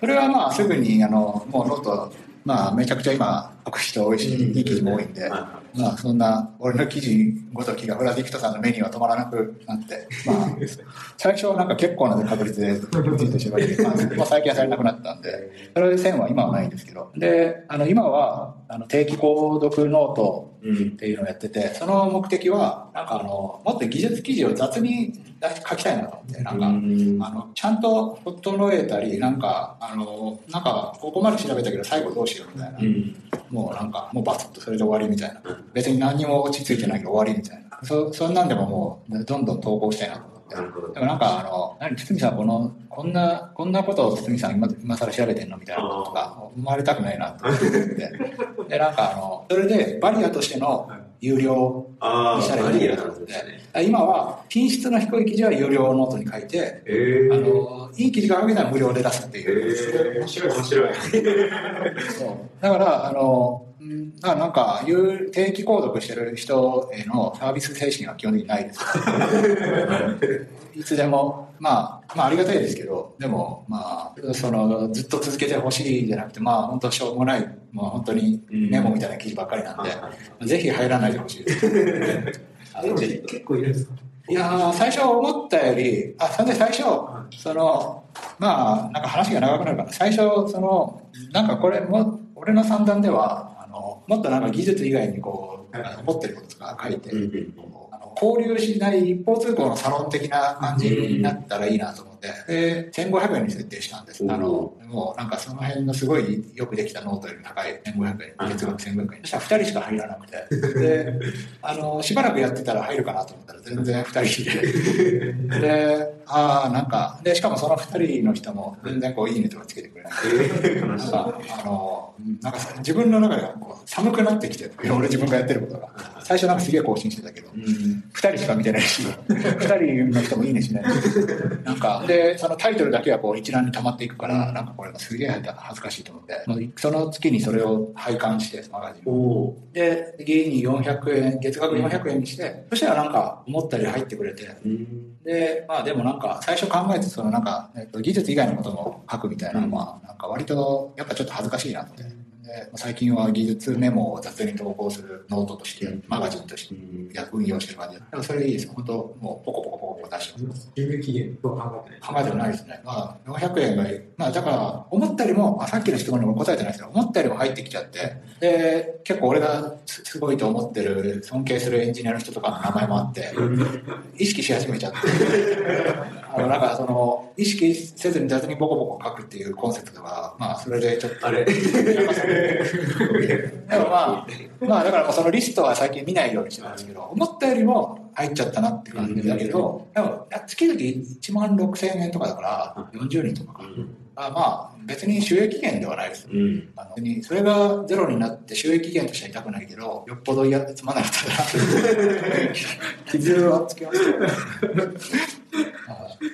それはまあすぐに、あの、もう note、まあめちゃくちゃ今、ア書く人多いし、いい記事も多いんで、はまあそんな俺の記事ごときが fladdict さんの目には止まらなくなって、まあ最初はなんか結構な確率でツイートしてばれて、まあ最近はされなくなったんで、それで線は今はないんですけど、で、あの今はあの定期購読 note。っていうのをやってて、その目的は、なんかあの、もっと技術記事を雑に書きたいなと思って、なんか、うんあの、ちゃんと整えたり、なんか、あの、なんか、ここまで調べたけど最後どうしようみたいな。うん。もうなんか、もうバツッとそれで終わりみたいなうん。別に何にも落ち着いてないけど終わりみたいな。そ、そんなんでももう、どんどん投稿したいなと思って。で。もなんかあの、何、堤さんこの、こんな、こんなことを堤さん今、今更調べてんのみたいなこととか、思われたくないなと思って。で、なんかあの、それでバリアとしての有料にしたらバリアいいなと思ってなんですね。今は品質の低い記事は有料ノートに書いて、ええあの、いい記事が書けたら無料で出すっていう。ええ面白い、面白い。そうだから、あの、うん。だからなんか、有定期購読してる人へのサービス精神は基本的にないです。いつでも、まあ、まあ、ありがたいですけど、でも、まあ、その、ずっと続けてほしいじゃなくて、まあ、本当しょうもない、もう本当にメモみたいな記事ばっかりなんで、ぜひ入らないでほしいです。あでも結構いるんですか？いやー最初思ったより、あ、それで最初、その、まあ、なんか話が長くなるから、最初、その、なんかこれも、俺の算段では、もっとなんか技術以外にこう、なんか思ってることとか書いて、うんうんあの交流しない一方通行のサロン的な感じになったらいいなと思って、で、1500円に設定したんです。あの、もうなんかその辺のすごいよくできたノートより高い1500円、月額1500円。そした。ら2人しか入らなくて、で、あの、しばらくやってたら入るかなと思ったら全然2人で、で、ああ、なんか、で、しかもその2人の人も全然こう、いいねとかつけてくれない。ええなんか、あの、なんかさ自分の中ではこう寒くなってきて、俺自分がやってることが。最初なんかすげえ更新してたけど、うん。二人しか見てないし、二人の人もいいねしないし、なんか、で、そのタイトルだけはこう一覧に溜まっていくから、なんかこれがすげえ恥ずかしいと思って、その月にそれを拝観して、マガジンで、家に400円、月額400円にして、そしたらなんか思ったより入ってくれて、で、まあでもなんか、最初考えて、そのなんか、えっと、技術以外のことも書くみたいなのは、なんか割と、やっぱちょっと恥ずかしいなって。で、最近は技術メモを雑に投稿するノートとして、マガジンとして運用してる感じで。でもそれでいいですよ。本当もうポコポコポコポコ出してます。有料期限とは考えてない。考えてもないですね。まあ、400円がいい。まあ、だから、思ったよりも、あさっきの質問にも答えてないですけど、思ったよりも入ってきちゃって、で、結構俺がすすごいと思ってる、尊敬するエンジニアの人とかの名前もあって、意識し始めちゃって、あの、なんかその、意識せずに雑にボコボコ書くっていうコンセプトが、まあ、それでちょっと、あれ でもまあ、まあだからそのリストは最近見ないようにしてますけど、思ったよりも入っちゃったなって感じだけど、でも月々1万6千円とかだから、40人とかか。あまあ別に収益源ではないです。うん。あのそれがゼロになって収益源としては痛くないけど、よっぽど嫌つまんなかったら、傷はつきますけど。あ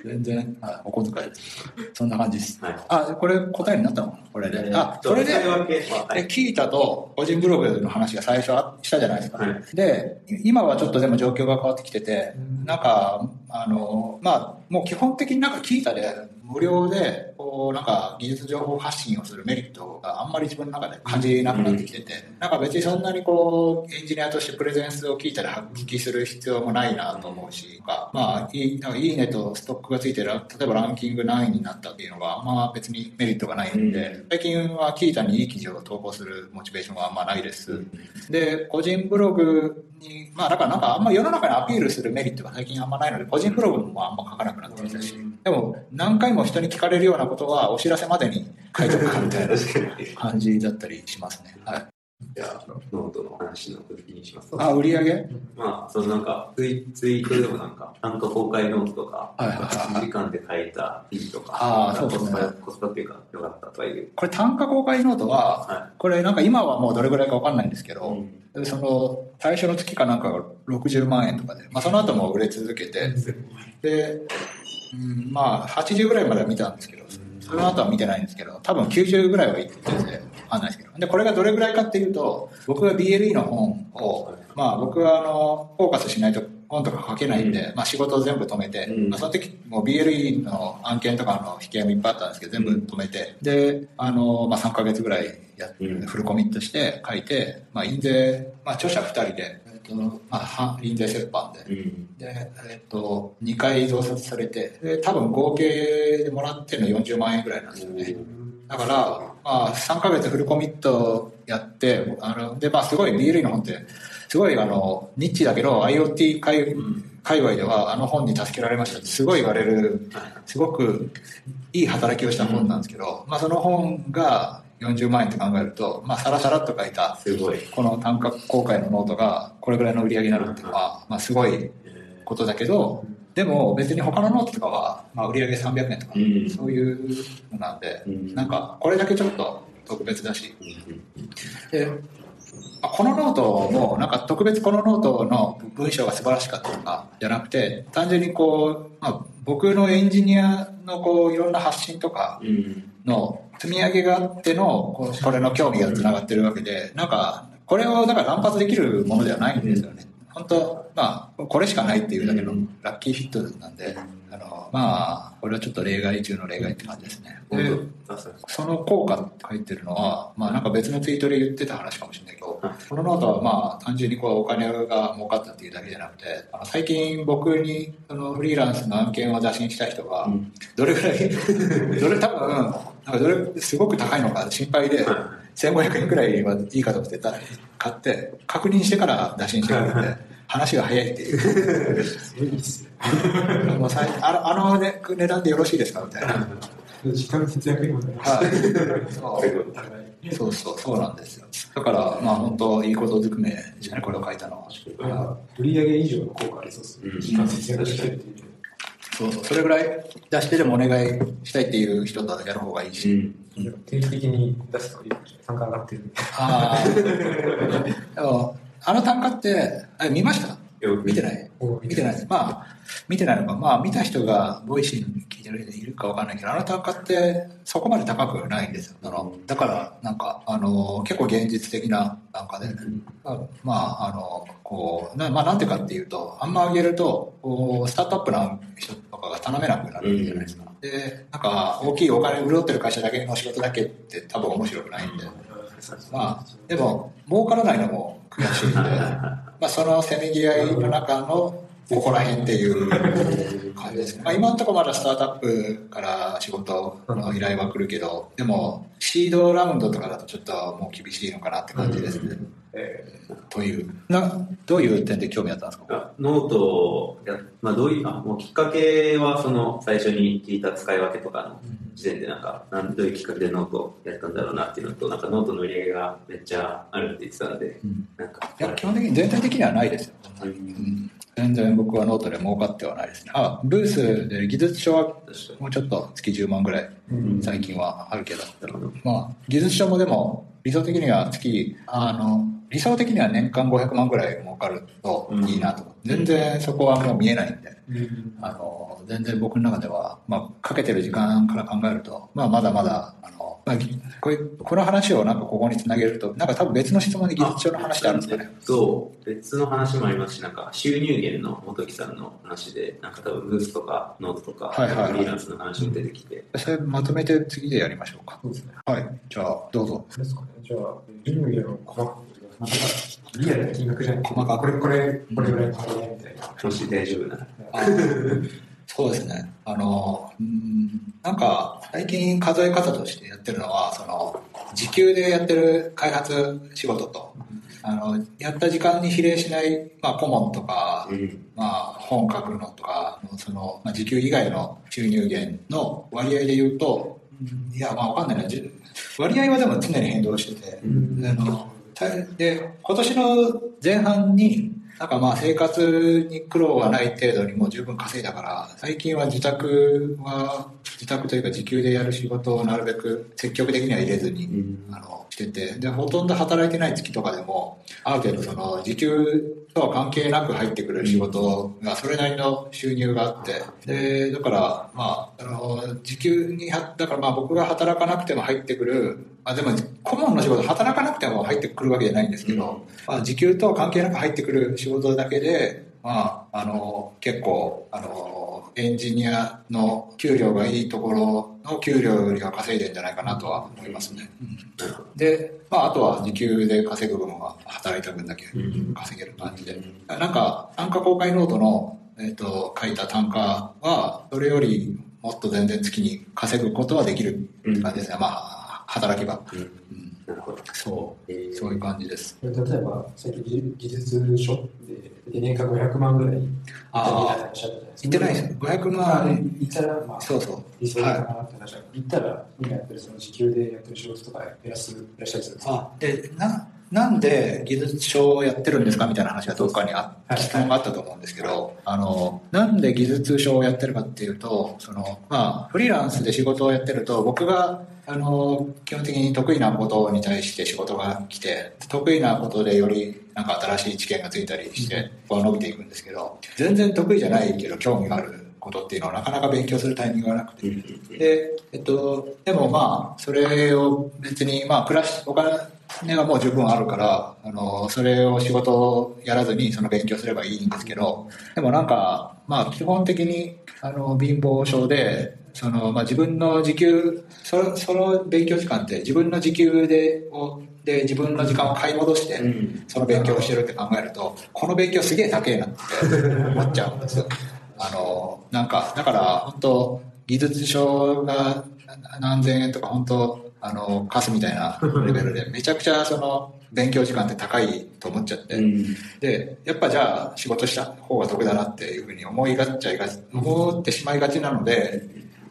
全然、あお小遣いです。そんな感じです。はいあ、これ答えになったの？これで。あ、それで、で、い。キータと個人ブログの話が最初あしたじゃないですか。はいで、い今はちょっとでも状況が変わってきてて、なんか、あの、まあ、もう基本的になんかキータで無料で、こう、なんか技術情報発信をするメリットがあんまり自分の中で感じなくなってきてて、なんか別にそんなにこう、エンジニアとしてプレゼンスを聞いたら発揮する必要もないなと思うし、まあ、いい、いいねとストックがついてる、例えばランキング何位になったっていうのが、まあ別にメリットがないんで、最近はキータにいい記事を投稿するモチベーションがあんまないです。で、個人ブログに、まあだからなんかあんま世の中にアピールするメリットが最近あんまないので、個人ブログもあんま書かなくなってきたし、でも何回も人に聞かれるようなことはお知らせまでに書いておくかみたいな。感じだったりしますね。はい。じゃあ、ノートの話の続きにします。あ、売り上げ？まあ、そのなんか、ツイツイートでもなんか、単価公開ノートとか、はいはいはいはい1時間で書いた記事とか、あーそうですねコスパ、っていうか、良かったとはいう。これ単価公開ノートは、はこれなんか今はもうどれぐらいかわかんないんですけい。ど、でその最初の月かなんかが60万円とかで、まあ、その後も売れ続けて、で、うん、まあ80ぐらいまでは見たんですけど、その後は見てないんですけど、多分90ぐらいは言ってて、わかんないですけど。で、これがどれぐらいかっていうと、僕が BLE の本を、まあ僕はあの、フォーカスしないと本とか書けないんで、まあ仕事を全部止めて、うんまあその時もう BLE の案件とかの引き合いもいっぱいあったんですけど、全部止めて、で、あの、まあ3ヶ月ぐらいやって、うんフルコミットして書いて、まあ印税、まあ著者2人で、えっと、まあは印税折半で、うん。で、えっと、2回増刷されて、で、多分合計でもらってるの40万円ぐらいなんですよね。だから、まあ、3ヶ月フルコミットやって、あの、で、まあ、すごい BLE の本って、すごいあの、ニッチだけど IoT 界界隈ではあの本に助けられましたってすごい言われる、すごくいい働きをした本なんですけど、まあ、その本が40万円って考えると、まあ、さらさらっと書いた、すごい。この単価公開のノートがこれぐらいの売り上げになるっていうのは、まあ、すごいことだけど、でも別に他のノートとかは、まあ、売り上げ300円とか、うん。そういうのなんで、うん。なんかこれだけちょっと特別だし、でまあこのノートもなんか特別このノートの文章が素晴らしかったとかじゃなくて単純にこう、まあ、僕のエンジニアのこういろんな発信とかうん。の積み上げがあってのこれの興味がつながってるわけでなんかこれをだから乱発できるものではないんですよね本当まあこれしかないっていうだけのラッキーフィットなんであのまあこれはちょっと例外中の例外って感じですね。でその効果って書いてるのは、まあなんか別のツイートで言ってた話かもしれないけどはい、このノートはまあ単純にこうお金が儲かったっていうだけじゃなくて、あの最近僕にそのフリーランスの案件を打診した人がうん、どれぐらい、どれ多分、なんかどれすごく高いのか心配で、1500円くらいはいいかと思ってた買って、確認してから打診してくれて、話が早いっていう。いいっすね。もう最あのあの、ね、値段でよろしいですかみたいな。時間節約にもなりますはい。そうそうそう、なんですよ。だから、まあ本当、いいことずくめですね、これを書いたのは。売り上げ以上の効果ありそうですねうん。時間節約してっていう。そうそう、それぐらい出してでもお願いしたいっていう人とやる方がいいし。定期的に出すといいかもしれない。単価上がってる。ああ。あの単価って、あ見ました？見てない？見てないです。まあ、見てないのか。まあ、見た人が Voicy に聞いてる人いるかわかんないけど、あの単価ってそこまで高くないんですよ。そのだから、なんか、あの、結構現実的な単価で、あまあ、あの、こう、なまあ、なんていうかっていうと、あんま上げると、こう、スタートアップな人とかが頼めなくなるじゃないですか。で、なんか、大きいお金潤ってる会社だけの仕事だけって多分面白くないんで。まあ、でも、儲からないのも悔しいんで、まあ、そのせめぎ合いの中の、ここら辺っていう感じですね。まあ、今のところまだスタートアップから仕事の依頼は来るけど、でも、シードラウンドとかだとちょっともう厳しいのかなって感じですね。えという。な、どういう点で興味あったんですか？あノートをや、まあ、どういう、あ、もうきっかけは、その、最初に聞いた使い分けとかの時点で、なんか、なんどういうきっかけでノートをやったんだろうなっていうのと、なんか、ノートの売り上げがめっちゃあるって言ってたんで、うんなんか、いや、基本的に全体的にはないですよ。うんうん全然僕はノートで儲かってはないですね。あ、ブースで技術書はもうちょっと月10万ぐらいうん最近はあるけど。まあ、技術書もでも理想的には月、あの、理想的には年間500万ぐらい儲かるといいなと。全然そこはもう見えないんで、あの、全然僕の中では、まあ、かけてる時間から考えると、まあ、まだまだ、あの、まあ、ぎこういうこの話をなんかここにつなげると、なんか多分別の質問で技術書の話ってあるんですかね。そう、別の話もありますし、なんか収入源の元木さんの話で、なんか多分ブースとかノートとか、はいはいはいフリーランスの話も出てきて、それまとめて次でやりましょうか。そうですね。はい。じゃあ、どうぞ。ですかね。じゃあ、順位を細かく。なんかリアルな金額じゃない。細かくこれ、これ、これぐらいの払いみたいな。もし大丈夫なら。あそうですね。あの、うんなんか、最近数え方としてやってるのは、その、時給でやってる開発仕事と、あの、やった時間に比例しない、まあ、顧問とか、うん。まあ、本書くのとか、その、まあ、時給以外の収入源の割合で言うと、うんいや、まあ、わかんないな。じ割合はでも常に変動してて、うんあのたで今年の前半になんかまあ生活に苦労はない程度にもう十分稼いだから最近は自宅は自宅というか時給でやる仕事をなるべく積極的には入れずに、うん。あのしててでほとんど働いてない月とかでもある程度その時給とは関係なく入ってくる仕事がそれなりの収入があって。でだからまああの時給にはだからまあ僕が働かなくても入ってくる。あでも顧問の仕事働かなくても入ってくるわけじゃないんですけど、まあ、時給とは関係なく入ってくる仕事だけで、ままあ、あの、結構、あの、エンジニアの給料がいいところの給料よりは稼いでんじゃないかなとは思いますね。で、まあ、あとは時給で稼ぐ分は働いた分だけ稼げる感じで。なんか、単価公開ノートの、えっ、と、書いた単価は、それよりもっと全然月に稼ぐことはできるって感じですね。まあ、働けば。うんなるほど。そう、えーそういう感じです。例えば、さっき技技術書で、で年間500万ぐらいいああおってないですよ。500まあ、万、いったら、まあ、そうそう。理想かなって話は、言ったら、今やってるその時給でやってる仕事とか減らす、減らしたりするんですかあ、で、な、なんで技術書をやってるんですかみたいな話がどっかにあはい質問があったと思うんですけど、あの、なんで技術書をやってるかっていうと、その、まあ、フリーランスで仕事をやってると、僕が、あの、基本的に得意なことに対して仕事が来て、得意なことでよりなんか新しい知見がついたりして、こう伸びていくんですけど、全然得意じゃないけど興味があることっていうのはなかなか勉強するタイミングがなくて、で、えっと、でもまあ、それを別に、まあ、暮らし、お金がもう十分あるから、あの、それを仕事をやらずにその勉強すればいいんですけど、でもなんか、まあ、基本的に、あの、貧乏症で、その、まあ、自分の時給、その、その勉強時間って自分の時給で、をで、自分の時間を買い戻して、うんその勉強をしてるって考えると、この勉強すげえ高えなって 思っちゃうんですよ。あの、なんか、だから、本当技術書が何千円とか、本当あの、カスみたいなレベルで、めちゃくちゃその、勉強時間って高いと思っちゃって、うん。で、やっぱじゃあ仕事した方が得だなっていうふうに思いがっちゃいがち、思ってしまいがちなので、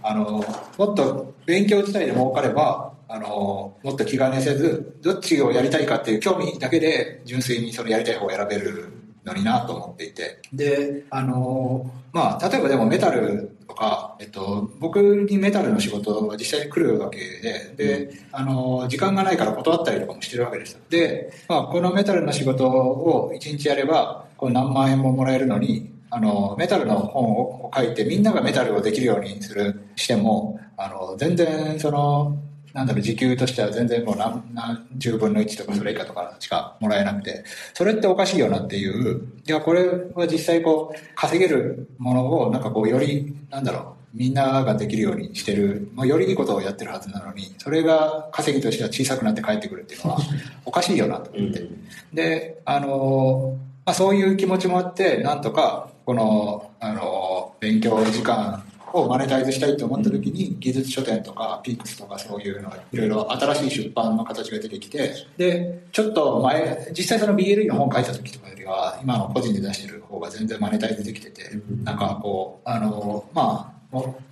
あの、もっと勉強自体で儲かれば、あの、もっと気兼ねせず、どっちをやりたいかっていう興味だけで、純粋にそのやりたい方を選べるのになと思っていて。で、あの、まあ、例えばでもメタルとか、えっと、僕にメタルの仕事が実際に来るわけで、で、あの、時間がないから断ったりとかもしてるわけですよ。で、まあ、このメタルの仕事を一日やれば、こう何万円ももらえるのに、あの、メタルの本を書いてみんながメタルをできるようにする、しても、あの、全然その、なんだろう、時給としては全然もう何何十分の1とかそれ以下とかしかもらえなくて、それっておかしいよなっていう、いや、これは実際こう、稼げるものをなんかこう、より、なんだろう、みんなができるようにしてる、まあ、よりいいことをやってるはずなのに、それが稼ぎとしては小さくなって帰ってくるっていうのは、おかしいよなと思って。で、あの、まあ、そういう気持ちもあって、なんとか、この、あの、勉強時間をマネタイズしたいと思った時に、技術書店とか、ピークスとかそういうのが、いろいろ新しい出版の形が出てきて、で、ちょっと前、実際その BLE の本書いた時とかよりは、今の個人で出してる方が全然マネタイズできてて、なんかこう、あの、まあ、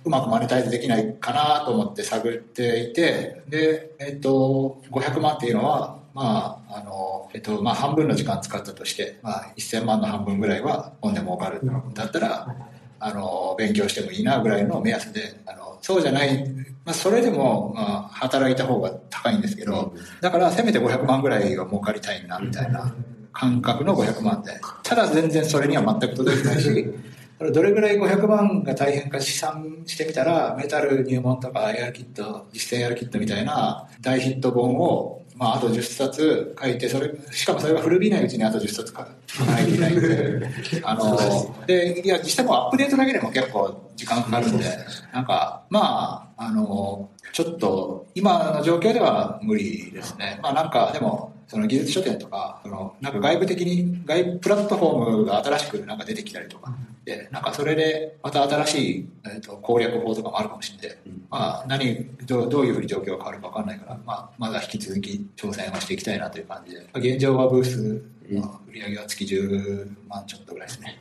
うまくマネタイズできないかなと思って探っていて、で、えっと、500万っていうのは、まあ、あの、えっと、まあ、半分の時間使ったとして、まあ、1000万の半分ぐらいは本でも儲かるだったら、あの、勉強してもいいなぐらいの目安で、あの、そうじゃない、まあ、それでも、まあ、働いた方が高いんですけど、だから、せめて500万ぐらいは儲かりたいな、みたいな感覚の500万で。ただ、全然それには全く届いてないし、どれぐらい500万が大変か試算してみたら、メタル入門とかエアキット、実践エアキットみたいな大ヒット本を、まあ、あと10冊書いて、それ、しかもそれが古びないうちにあと10冊書かないといけないんで、あの、で、いや、実際もうアップデートだけでも結構時間かかるんで、なんか、まあ、あの、ちょっと、今の状況では無理ですね。まあなんか、でも、その技術書店とか、そのなんか外部的に、外部プラットフォームが新しくなんか出てきたりとか、で、なんかそれでまた新しい、えー、と攻略法とかもあるかもしれない。まあ何どう、どういうふうに状況が変わるかわかんないから、まあまだ引き続き挑戦はしていきたいなという感じで、まあ現状はブースの売り上げは月10万ちょっとぐらいですね。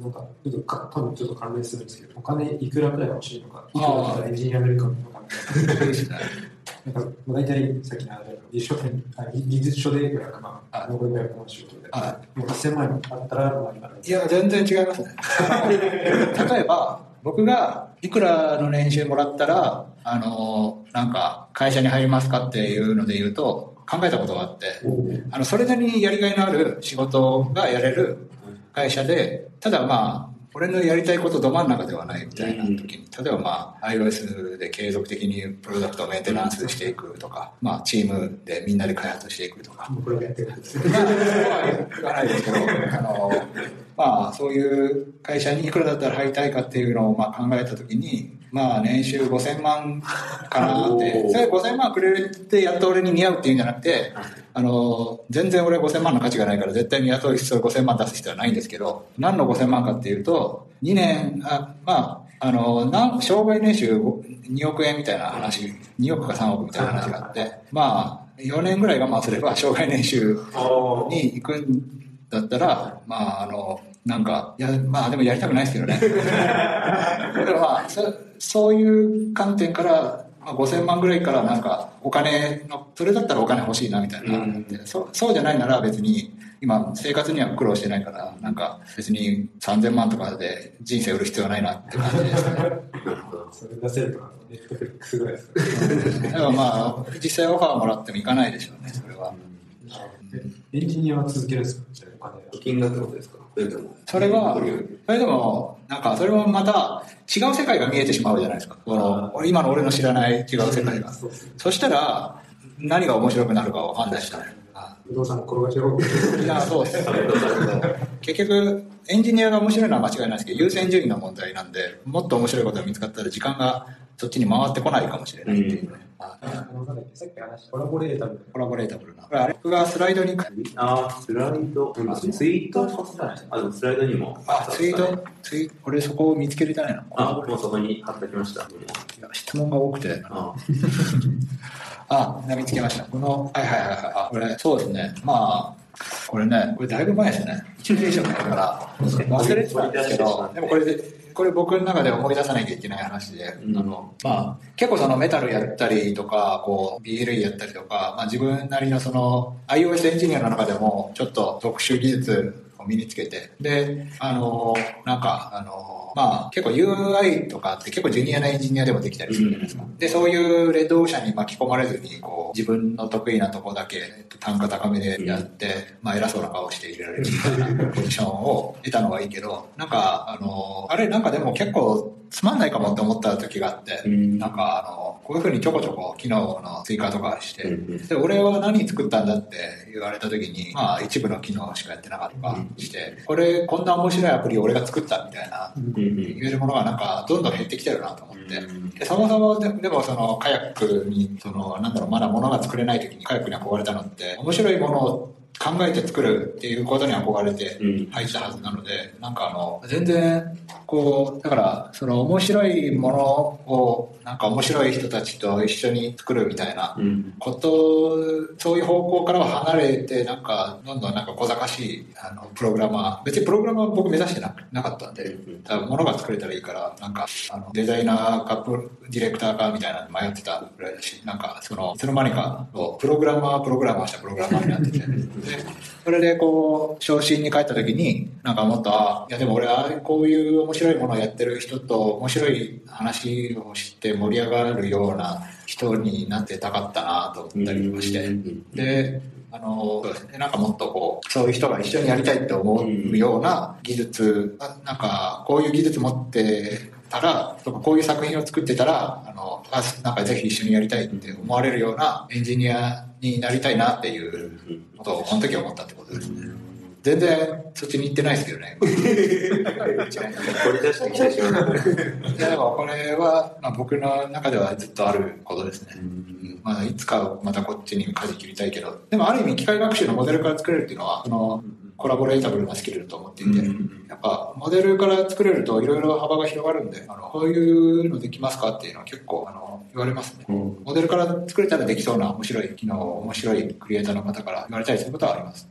なんか、ちょっとか、多分ちょっと関連するんですけど、お金いくらくらい欲しいのか、いくらエンジニアになれるかとかみたいな。んか、まあ、大体、さっきの技術書店あ技術書で500万、はい残り500万の仕事で、はもう1000万円あったら、まあ、今のいや、全然違いますね。例えば、僕がいくらの年収もらったら、あの、なんか、会社に入りますかっていうので言うと、考えたことがあって、あの、それなりにやりがいのある仕事がやれる会社で、ただまあ、俺のやりたいことど真ん中ではないみたいな時に、例えばまあ iOS で継続的にプロダクトをメンテナンスしていくとか、まあチームでみんなで開発していくとか。これがやってるんですまあ、そうは言わないですけど、あの、まあそういう会社にいくらだったら入りたいかっていうのをまあ考えた時に、まあ年収5000万かなって、それ5000万くれてやっと俺に似合うっていうんじゃなくて、あの、全然俺5000万の価値がないから絶対に雇う必要5000万出す必要はないんですけど、何の5000万かっていうと、2年、あまあ、あの、なん障害年収2億円みたいな話、2億か3億みたいな話があって、まあ、4年ぐらい我慢すれば障害年収に行くんだったら、まあ、あの、なんか、いや、まあでもやりたくないですけどね。だからまあ、そそういう観点から、まあ、5000万ぐらいからなんかお金の、それだったらお金欲しいなみたいな、そそうじゃないなら別に今生活には苦労してないから、なんか別に3000万とかで人生売る必要ないなって感じですね。それ出せるとか、ネットフリックスぐらいですかだからまあ、実際オファーもらってもいかないでしょうね、それは。エンジニアは続けるんですか？金額ってことですか？それは、それでも、なんか、それもまた、違う世界が見えてしまうじゃないですか。この、今の俺の知らない違う世界が。そしたら、何が面白くなるかわかんないしね。不動産転がしろ。いや、そうです。結局、エンジニアが面白いのは間違いないですけど、優先順位の問題なんで、もっと面白いことが見つかったら時間がそっちに回ってこないかもしれないっていうね。コラボレータブルコラボレータブルな。これあれ僕がスライドに、あー、スライド。ツイートあ、でもスライドにも。あ、ツイート、ツイ俺そこを見つけれたいな。あ、もうそこに貼ってきました。質問が多くて。あ あ、見つけました。この、はいはいはいはい。あ、これ、そうですね。まあ、これね、これだいぶ前ですね。1年以上前だから、忘れてたんですけど、でもこれで、これ僕の中で思い出さなきゃいけない話で、うんあの、まあ、結構そのメタルやったりとか、こう、BLE やったりとか、まあ自分なりのその、iOS エンジニアの中でも、ちょっと特殊技術を身につけて、で、あの、なんか、あの、まあ結構 UI とかって結構ジュニアなエンジニアでもできたりするじゃないですか。で、そういうレッドオーシャンに巻き込まれずに、こう、自分の得意なとこだけえっと単価高めでやって、まあ偉そうな顔して入れられるみたいなポジションを得たのはいいけど、なんか、あの、あれなんかでも結構つまんないかもって思った時があって、うん。なんかあの、こういうふうにちょこちょこ機能の追加とかして、うんで、俺は何作ったんだって言われた時に、まあ一部の機能しかやってなかったりとかして、これこんな面白いアプリを俺が作ったみたいな言えるものがなんかどんどん減ってきてるなと思って、でそもそもででもそのカヤックにそのなんだろうまだ物が作れない時にカヤックに憧れたのって面白いものを考えて作るっていうことに憧れてうん入ったはずなので、なんかあの全然こうだからその面白いものをなんか面白い人たちと一緒に作るみたいなうん。こと、そういう方向からは離れて、なんか、どんどんなんか小賢しい、あの、プログラマー、別にプログラマー僕目指してななかったんで、多分物が作れたらいいから、なんか、あの、デザイナーかプロディレクターかみたいなの迷ってたぐらいだし、なんか、その、いつの間にか、プログラマー、プログラマーしたプログラマーになってて、で、それでこう、昇進に帰った時に、なんかもっと、あ、いやでも俺はこういう面白いものをやってる人と面白い話をして盛り上がるような人になってたかったなと思ったりとかして、で、あの、そうですね、なんかもっとこう、そういう人が一緒にやりたいって思うような技術、あなんかこういう技術持ってたら、とかこういう作品を作ってたら、あの、あなんかぜひ一緒にやりたいって思われるようなエンジニアになりたいなっていうことを、この時思ったってことですね。全然そっちに行ってないですけどね。掘り出してきてしまう。いやでもこれは、まあ、僕の中ではずっとあることですね。うんまあ、いつかまたこっちに舵切りたいけど、でもある意味機械学習のモデルから作れるっていうのは、そのコラボレータブルなスキルだと思っていて、やっぱモデルから作れるといろいろ幅が広がるんで、あのこういうのできますかっていうのは結構あの言われますね。モデルから作れたらできそうな面白い機能を面白いクリエイターの方から言われたりすることはあります。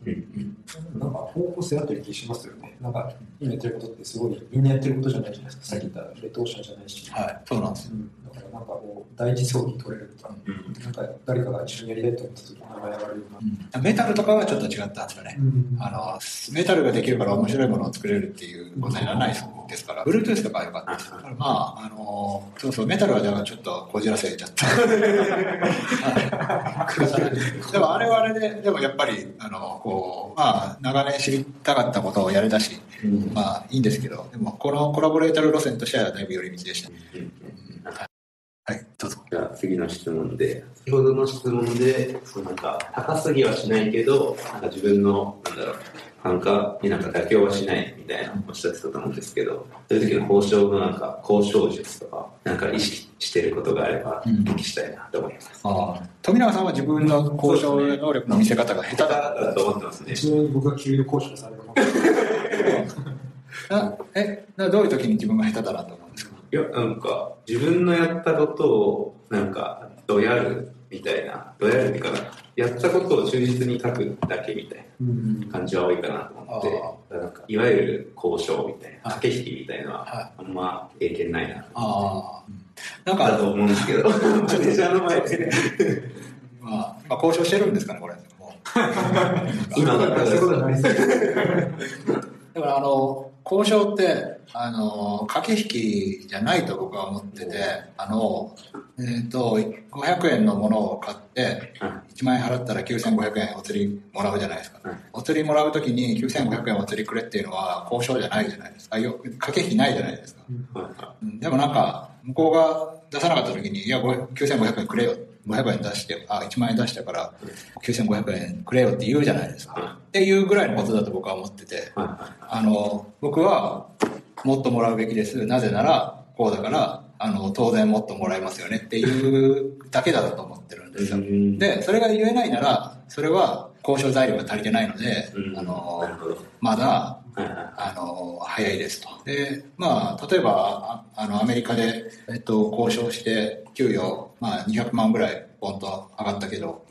なんか方向性あってる気しますよね。なんか今やってることってすごいみんなやってることじゃないじゃないですか。さっき言ったレッドオーシャンじゃないし。はい、そうなんですよ。うんだったら、なんかこう、第一早期取れるとか、うんなんか誰かが一緒にやりたいと思った時に名前上がるような。メタルとかはちょっと違ったんですよね。あの、メタルができるから面白いものを作れるっていうことにならないですから、Bluetooth とかは良かったです。だからまあ、あの、そうそう、メタルはだからちょっとこじらせちゃった。は いでもあれはあれで、でもやっぱり、あの、こう、まあ、長年知りたかったことをやれたし、うんまあいいんですけど、でもこのコラボレータル路線としてはだいぶ寄り道でした。はい、どうぞ。じゃあ次の質問で、先ほどの質問で、そのなんか高すぎはしないけど、なんか自分の、なんだろう、単価になんか妥協はしないみたいなおっしゃってたと思うんですけど、そういう時の交渉のなんか交渉術とか、なんか意識してることがあれば、おうん聞きしたいなと思います。ああ富永さんは自分の交渉能力の見せ方が下手だ。だと思ってますね。ちなみに僕が給料交渉される えなどういう時に自分が下手だなといや、なんか、自分のやったことを、なんか、どやるみたいな、どやるっていうかな、やったことを忠実に書くだけみたいうんな感じは多いかなと思って、なんか、いわゆる交渉みたいな、はい駆け引きみたいなのは、はあんま経験ないな。ああ。なんか、だと思うんですけど、マネージャーの前で。まあ、まあ、交渉してるんですかね、これ。今だったらそういうことになりそう。だから、あの、交渉って、あの、駆け引きじゃないと僕は思ってて、あの、えっ、と、500円のものを買って、1万円払ったら9500円お釣りもらうじゃないですか。はいお釣りもらうときに9500円お釣りくれっていうのは交渉じゃないじゃないですか。よ駆け引きないじゃないですか。うんでもなんか、向こうが出さなかった時に、いや、ご9500円くれよ。500円出して、あ、1万円出したから、9500円くれよって言うじゃないですか。はっていうぐらいのことだと僕は思ってて、はあの、僕はもっともらうべきです。なぜなら、こうだから、あの、当然もっともらえますよねっていうだけだと思ってるんですよ。い。で、それが言えないなら、それは交渉材料が足りてないので、うんあの。まだ、あの、早いですと。で、まあ、例えば、ああの、アメリカで、えっと、交渉して、給与、まあ、200万ぐらい、ポンと上がったけど。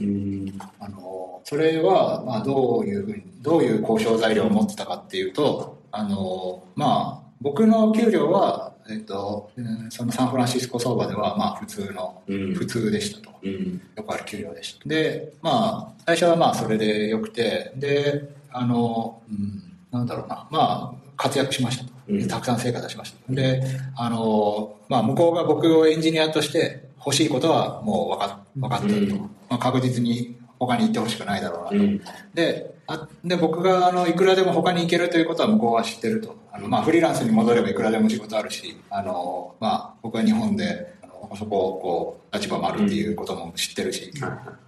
あの、それは、まあ、どういうふうに、どういう交渉材料を持ってたかっていうと、あの、まあ、僕の給料は、えっと、うんそのサンフランシスコ相場では、まあ、普通の、うん。普通でしたと。うん。よくある給料でした。で、まあ、最初はまあ、それでよくて、で、あの、うん、なんだろうな、まあ、活躍しましたと。うんたくさん成果出しました。で、あの、まあ、向こうが僕をエンジニアとして欲しいことはもう分か分かってると。うんまあ、確実に他に行ってほしくないだろうなと。うん。で、あで僕があのいくらでも他に行けるということは向こうは知ってると。あのまあ、フリーランスに戻ればいくらでも仕事あるし、あのまあ、僕は日本でそここう立場もあるっていうことも知ってるし、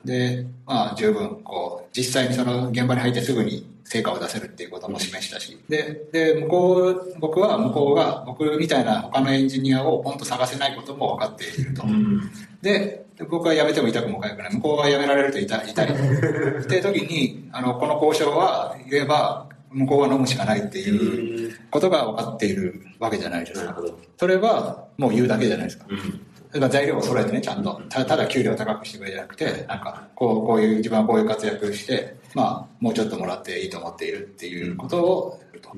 で、まあ、十分こう実際にその現場に入ってすぐに成果を出せるっていうことも示したし、で、で、向こう、僕は向こうが僕みたいな他のエンジニアをポンと探せないことも分かっていると。うん。で、僕は辞めても痛くも痒くない。向こうは辞められると痛い。痛い。っていう時に、あの、この交渉は言えば、向こうは飲むしかないっていうことが分かっているわけじゃないですか。それはもう言うだけじゃないですか。うん。だから材料を揃えてね、ちゃんと。たただ給料高くしてくれじゃなくて、なんか、こう、こういう、自分はこういう活躍して、まあ、もうちょっともらっていいと思っているっていうことをやると。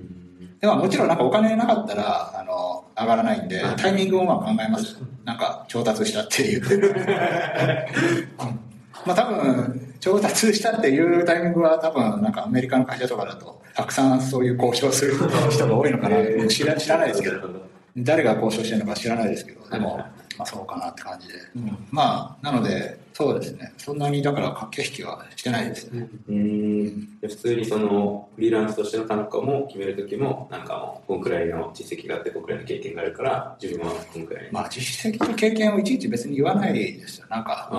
でまあもちろんなんかお金なかったら、あの、上がらないんで、タイミングをまあ考えます。なんか、調達したっていう。まあ多分、調達したっていうタイミングは多分、なんかアメリカの会社とかだと、たくさんそういう交渉する人が多いのかな。知ら知らないですけど。誰が交渉してるのか知らないですけど、でも、まあそうかなって感じで。まあ、なので、そうですね。そんなに、だから駆け引きはしてないですね。うん。で普通にその、フリーランスとしての単価も決めるときも、なんかもう、こんくらいの実績があって、こんくらいの経験があるから、自分はこんくらい。まあ実績と経験をいちいち別に言わないですよ。なんか、ま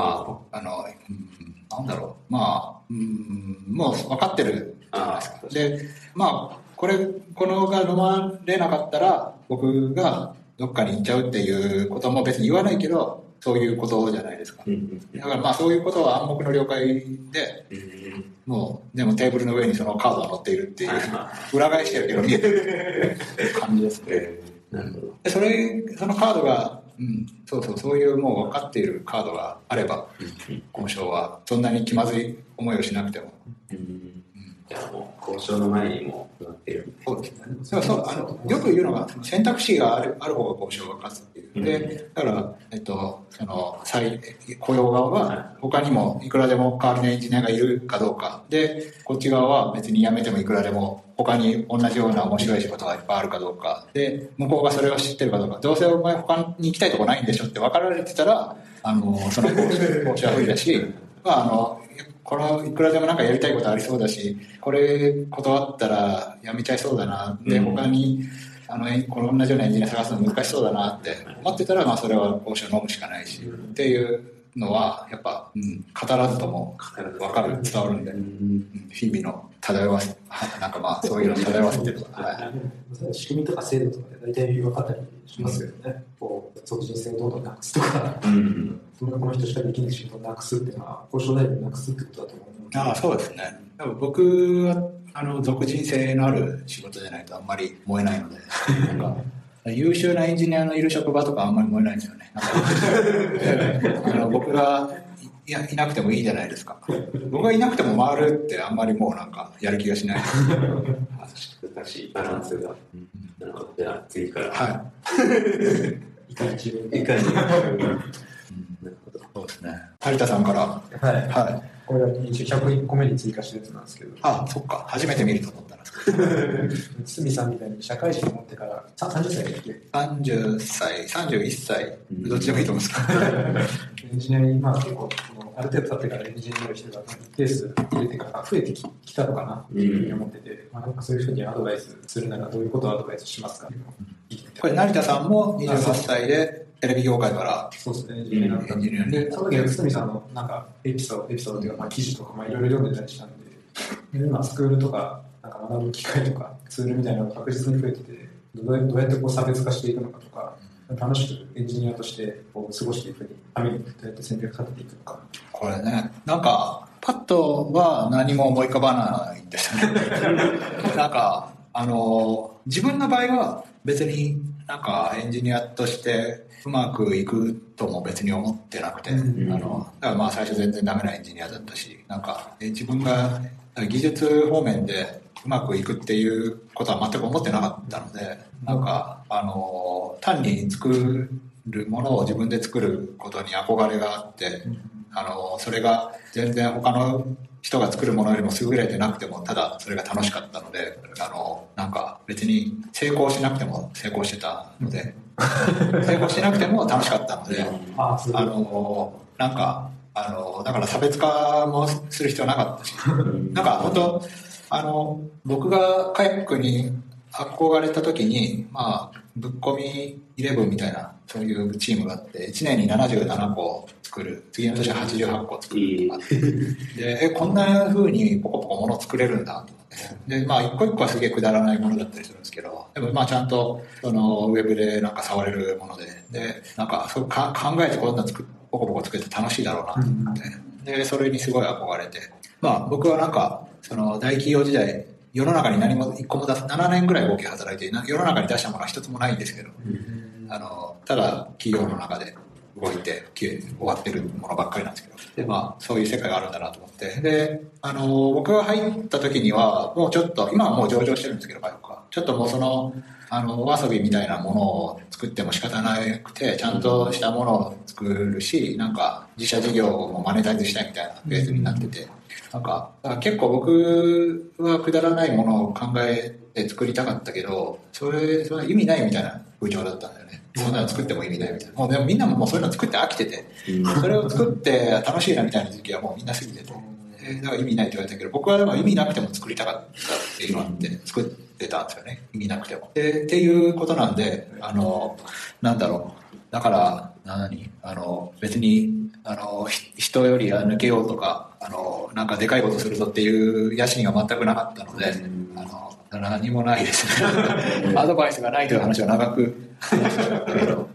あ、あの、うん、なんだろう。まあ、うん、もう分かってるじゃないですか。で、まあ、これ、このが飲まれなかったら、僕がどっかに行っちゃうっていうことも別に言わないけど、そういうことじゃないですか。だからまあそういうことは暗黙の了解で、うんもう、でもテーブルの上にそのカードが載っているっていう、は裏返してるけど見えてる感じですね。なるほど。でそれ、そのカードが、うん、そうそう、そういうもう分かっているカードがあれば、交渉はそんなに気まずい思いをしなくても、交渉の前にもなってるそうですね。そうそうあのよく言うのが、選択肢があるある方が交渉が勝つっていう。で、だから、えっと、その、再雇用側は、他にもいくらでも代わりのエンジニアがいるかどうか。で、こっち側は別に辞めてもいくらでも、他に同じような面白い仕事がいっぱいあるかどうか。で、向こうがそれを知ってるかどうか。どうせお前他に行きたいとこないんでしょって分かられてたら、あの、その交渉交渉は不利だし、まあ、あの、このいくらでもなんかやりたいことありそうだし、これ断ったらやめちゃいそうだな。で、他に、あの、この同じようなエンジニア探すの難しそうだなって思ってたら、まあそれは交渉飲むしかないし、っていうのは、やっぱ、うん、語らずとも分かる、伝わるんで、うん。日々の漂わせ、はなんかまあそういうの漂わせてるとか、はい。仕組みとか制度とかで大体分かったりしますけどね、こう促進性をどんどんなくすとか、うん。そんなこの人しかできない仕事をなくすっていうのは、交渉代理をなくすってことだと思うので、ああ、そうですね。でも僕は、あの、属人性のある仕事じゃないとあんまり燃えないので、なんか、優秀なエンジニアのいる職場とかあんまり燃えないんですよね。あの僕がいやいなくてもいいじゃないですか。僕がいなくても回るってあんまりもうなんかやる気がしない。難しいバランスが。なるほど。じゃあ次から。はいかに自分いかに。なるほど。そうですね。有田さんから、はい。はい。これは一応101個目に追加したやつなんですけど、あ、そっか。初めて見ると思ったんですけど。堤さんみたいに社会人を持ってから、さ30歳だっけ？30歳、31歳、どっちでもいいと思うんですけど。エンジニアに、まあ結構、ある程度経ってからエンジニアになる人が一定数入れてから増えてききたのかなっていうふうに思ってて、まあなんかそういう人にアドバイスするならどういうことをアドバイスしますか？うのを聞いてみたいこれ成田さんも28歳でテレビ業界からそうですね、エンジニアで、その時は堤さんのなんかエピソード、エピソードというか、まあ、記事とか、まあ、いろいろ読んでたりしたんで、で今、スクールとか、なんか学ぶ機会とか、ツールみたいなのが確実に増えてて、どうやどうやってこう差別化していくのかとか、楽しくエンジニアとしてこう過ごしていくにためにどうやって戦略立てていくのか。これねなんかパッとは何も思い浮かばないんですよね。なんかあの自分の場合は別になんかエンジニアとしてうまくいくとも別に思ってなくて、うん。あのだからまあ最初全然ダメなエンジニアだったしなんかえ自分が技術方面でうまくいくっていうことは全く思ってなかったのでなんかあの単に作るものを自分で作ることに憧れがあってあのそれが全然他の人が作るものよりも優れてなくてもただそれが楽しかったのであのなんか別に成功しなくても成功してたので成功しなくても楽しかったので あ。のなんかあのだから差別化もする必要なかったし なんか本当あの僕がカヤックに憧れた時にまあぶっ込み11みたいなそういうチームがあって1年に77個作る。次の年は88個作る。とかでえこんな風にポコポコもの作れるんだと思って。でまあ一個一個はすげえくだらないものだったりするんですけどでもまあちゃんとそのウェブでなんか触れるもので。でなんかそうか考えてこんな作っポコポコ作って楽しいだろうなと思って、でそれにすごい憧れてまあ僕はなんかその大企業時代世の中に何も一個も出す7年ぐらい合計働いてな世の中に出したものは一つもないんですけどあのただ企業の中で動いて終わってるものばっかりなんですけどでまあそういう世界があるんだなと思ってであの僕が入った時にはもうちょっと今はもう上場してるんですけどバイオはちょっともうそのあのお遊びみたいなものを作っても仕方なくてちゃんとしたものを作るしなんか自社事業もマネタイズしたいみたいなフェーズになっててなんかだから結構僕はくだらないものを考えて作りたかったけどそれそれは意味ないみたいな風潮だったんだよね。そんなの作っても意味ないみたいな。もうでもみんなももうそういうの作って飽きててそれを作って楽しいなみたいな時期はもうみんな過ぎてて。えーだから意味ないって言われたけど僕はでも意味なくても作りたかったっていうのがあって作ってたんですよね。意味なくても。でっていうことなんであのなんだろう。だから何？あの別にあのひ人よりは抜けようとかあのなんかでかいことするぞっていう野心が全くなかったのであの何もないです。ね アドバイスがないという話は長く。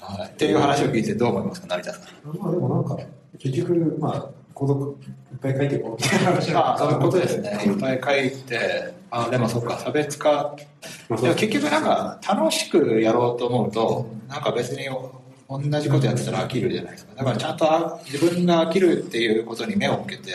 はい、っていう話を聞いてどう思いますか成田さん。まあでもなんか、結局、まあ、孤独いっぱい書いていこうみたいな話まあ、そういうことですね。いっぱい書いて、あ、でもそっか、差別化。でも結局なんか、楽しくやろうと思うと、なんか別に同じことやってたら飽きるじゃないですか。だからちゃんとあ自分が飽きるっていうことに目を向けて、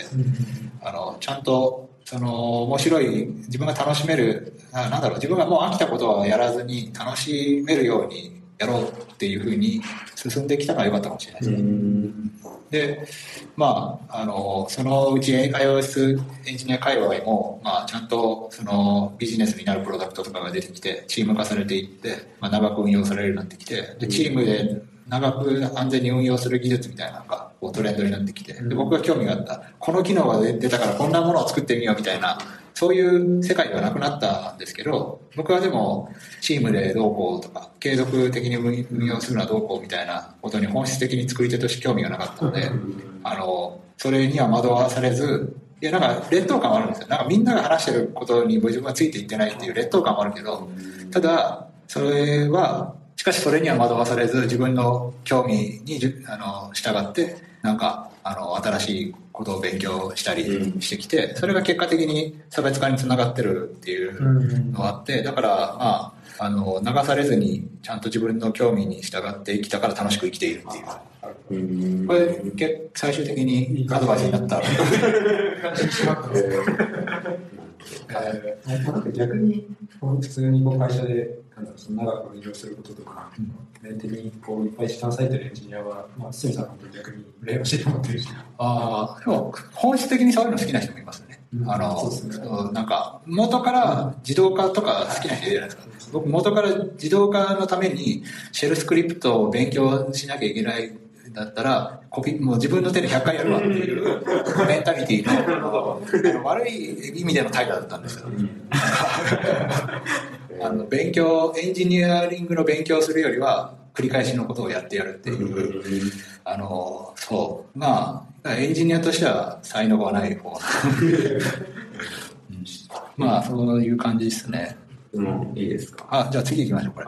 あの、ちゃんとその面白い自分が楽しめるあなんだろう自分がもう飽きたことはやらずに楽しめるようにやろうっていうふうに進んできたからよかったかもしれないですね。で、まあ、あの、そのうち iOS エンジニア界隈も、まあ、ちゃんとそのビジネスになるプロダクトとかが出てきて、チーム化されていって、まあ、長く運用されるようになってきて、で、チームで長く安全に運用する技術みたいなのがこうトレンドになってきて、で僕が興味があった、この機能が出たからこんなものを作ってみようみたいな、そういう世界ではなくなったんですけど、僕はでも、チームでどうこうとか、継続的に運用するのはどうこうみたいなことに本質的に作り手として興味がなかったので、あの、それには惑わされず、いや、なんか劣等感はあるんですよ。なんかみんなが話してることに自分はついていってないっていう劣等感もあるけど、ただ、それは、しかしそれには惑わされず、自分の興味にあの従って、なんか、あの、新しいことを勉強したりしてきて、それが結果的に差別化につながってるっていうのがあって、だから、まあ、あの、流されずに、ちゃんと自分の興味に従って生きたから楽しく生きているっていう。これ、最終的にアドバイスになった。逆に普通にこう会社でなんだろうその長く運用することとか、うん、的にこういっぱい試算されてるエンジニアは、まあ、堤さんの逆に羨ましいと思ってるしああでも本質的にそういうの好きな人もいますね。うん、あの、ね、なんか、元から自動化とか好きな人いるじゃないですか。僕、元から自動化のために、シェルスクリプトを勉強しなきゃいけないだったら、コピもう自分の手で100回やるわっていうメンタリティの 悪い意味での態度だったんですよ。あの勉強、エンジニアリングの勉強するよりは、繰り返しのことをやってやるっていう、あの、そう。まあ、エンジニアとしては才能がない方まあ、そういう感じですね。もいいですか。あ、じゃあ次行きましょう、これ。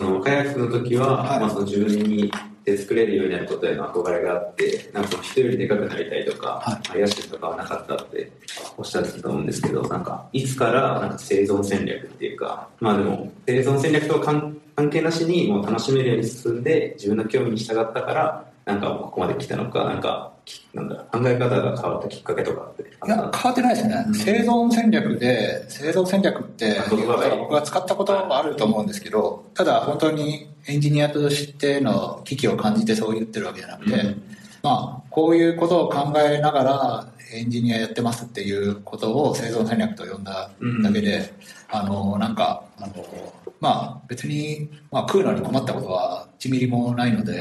その、開発の時は、はい、まあ、その自分にで作れるようになることへの憧れがあって、なんかその人よりでかくなりたいとか、はい、野心とかはなかったっておっしゃってたと思うんですけど、なんか、いつからなんか生存戦略っていうか、まあでも、生存戦略とは関係なしにもう楽しめるように進んで、自分の興味に従ったから、なんかここまで来たのか、なんか、なんだ考え方が変わったきっかけとかっていや、変わってないですね。うん、生存戦略で、生存戦略って僕は使ったこともあると思うんですけど、ただ本当にエンジニアとしての危機を感じてそう言ってるわけじゃなくて、うん、まあ、こういうことを考えながらエンジニアやってますっていうことを生存戦略と呼んだだけで、うん、あの、なんか、あの、まあ別に、まあ食うのに困ったことは1ミリもないので、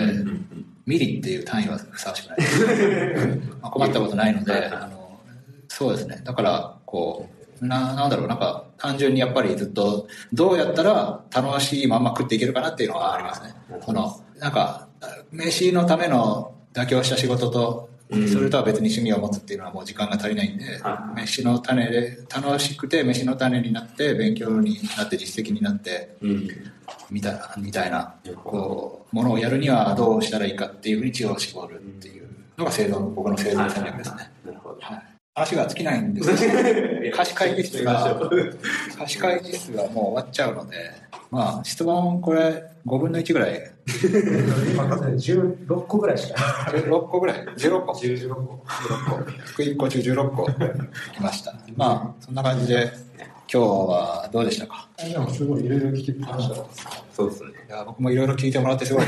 ミリっていう単位はふさわしくない まあ困ったことないので、あの、そうですね。だから、こう、な、なんだろう、なんか、単純にやっぱりずっと、どうやったら楽しいまま食っていけるかなっていうのはありますね。この、なんか、飯のための妥協した仕事と、それとは別に趣味を持つっていうのはもう時間が足りないんで、飯の種で、楽しくて飯の種になって、勉強になって実績になって、みたいな、みたいな、こう、ものをやるにはどうしたらいいかっていうふうに知恵を絞るっていうのが生存、僕の生存戦略ですね。なるほど。はい。話が尽きないんですけど、貸し会議室が、貸し会議室がもう終わっちゃうので、まあ、質問これ5分の1ぐらい。今、16個ぐらいしか16個ぐらい ?16 個 ?16 個。16個。101個中16個来ました。まあ、そんな感じで、今日はどうでしたか？いや、すごいいろいろ聞きました。そうですね。いや、僕もいろいろ聞いてもらってすごい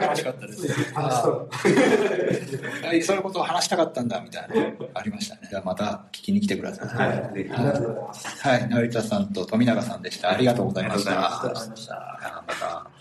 楽しかったです。あそういうことを話したかったんだみたいなありましたね。じゃあまた聞きに来てください。はい。ありがとうございます。はい。成田さんと富永さんでした。ありがとうございました。ありがとうございました。また。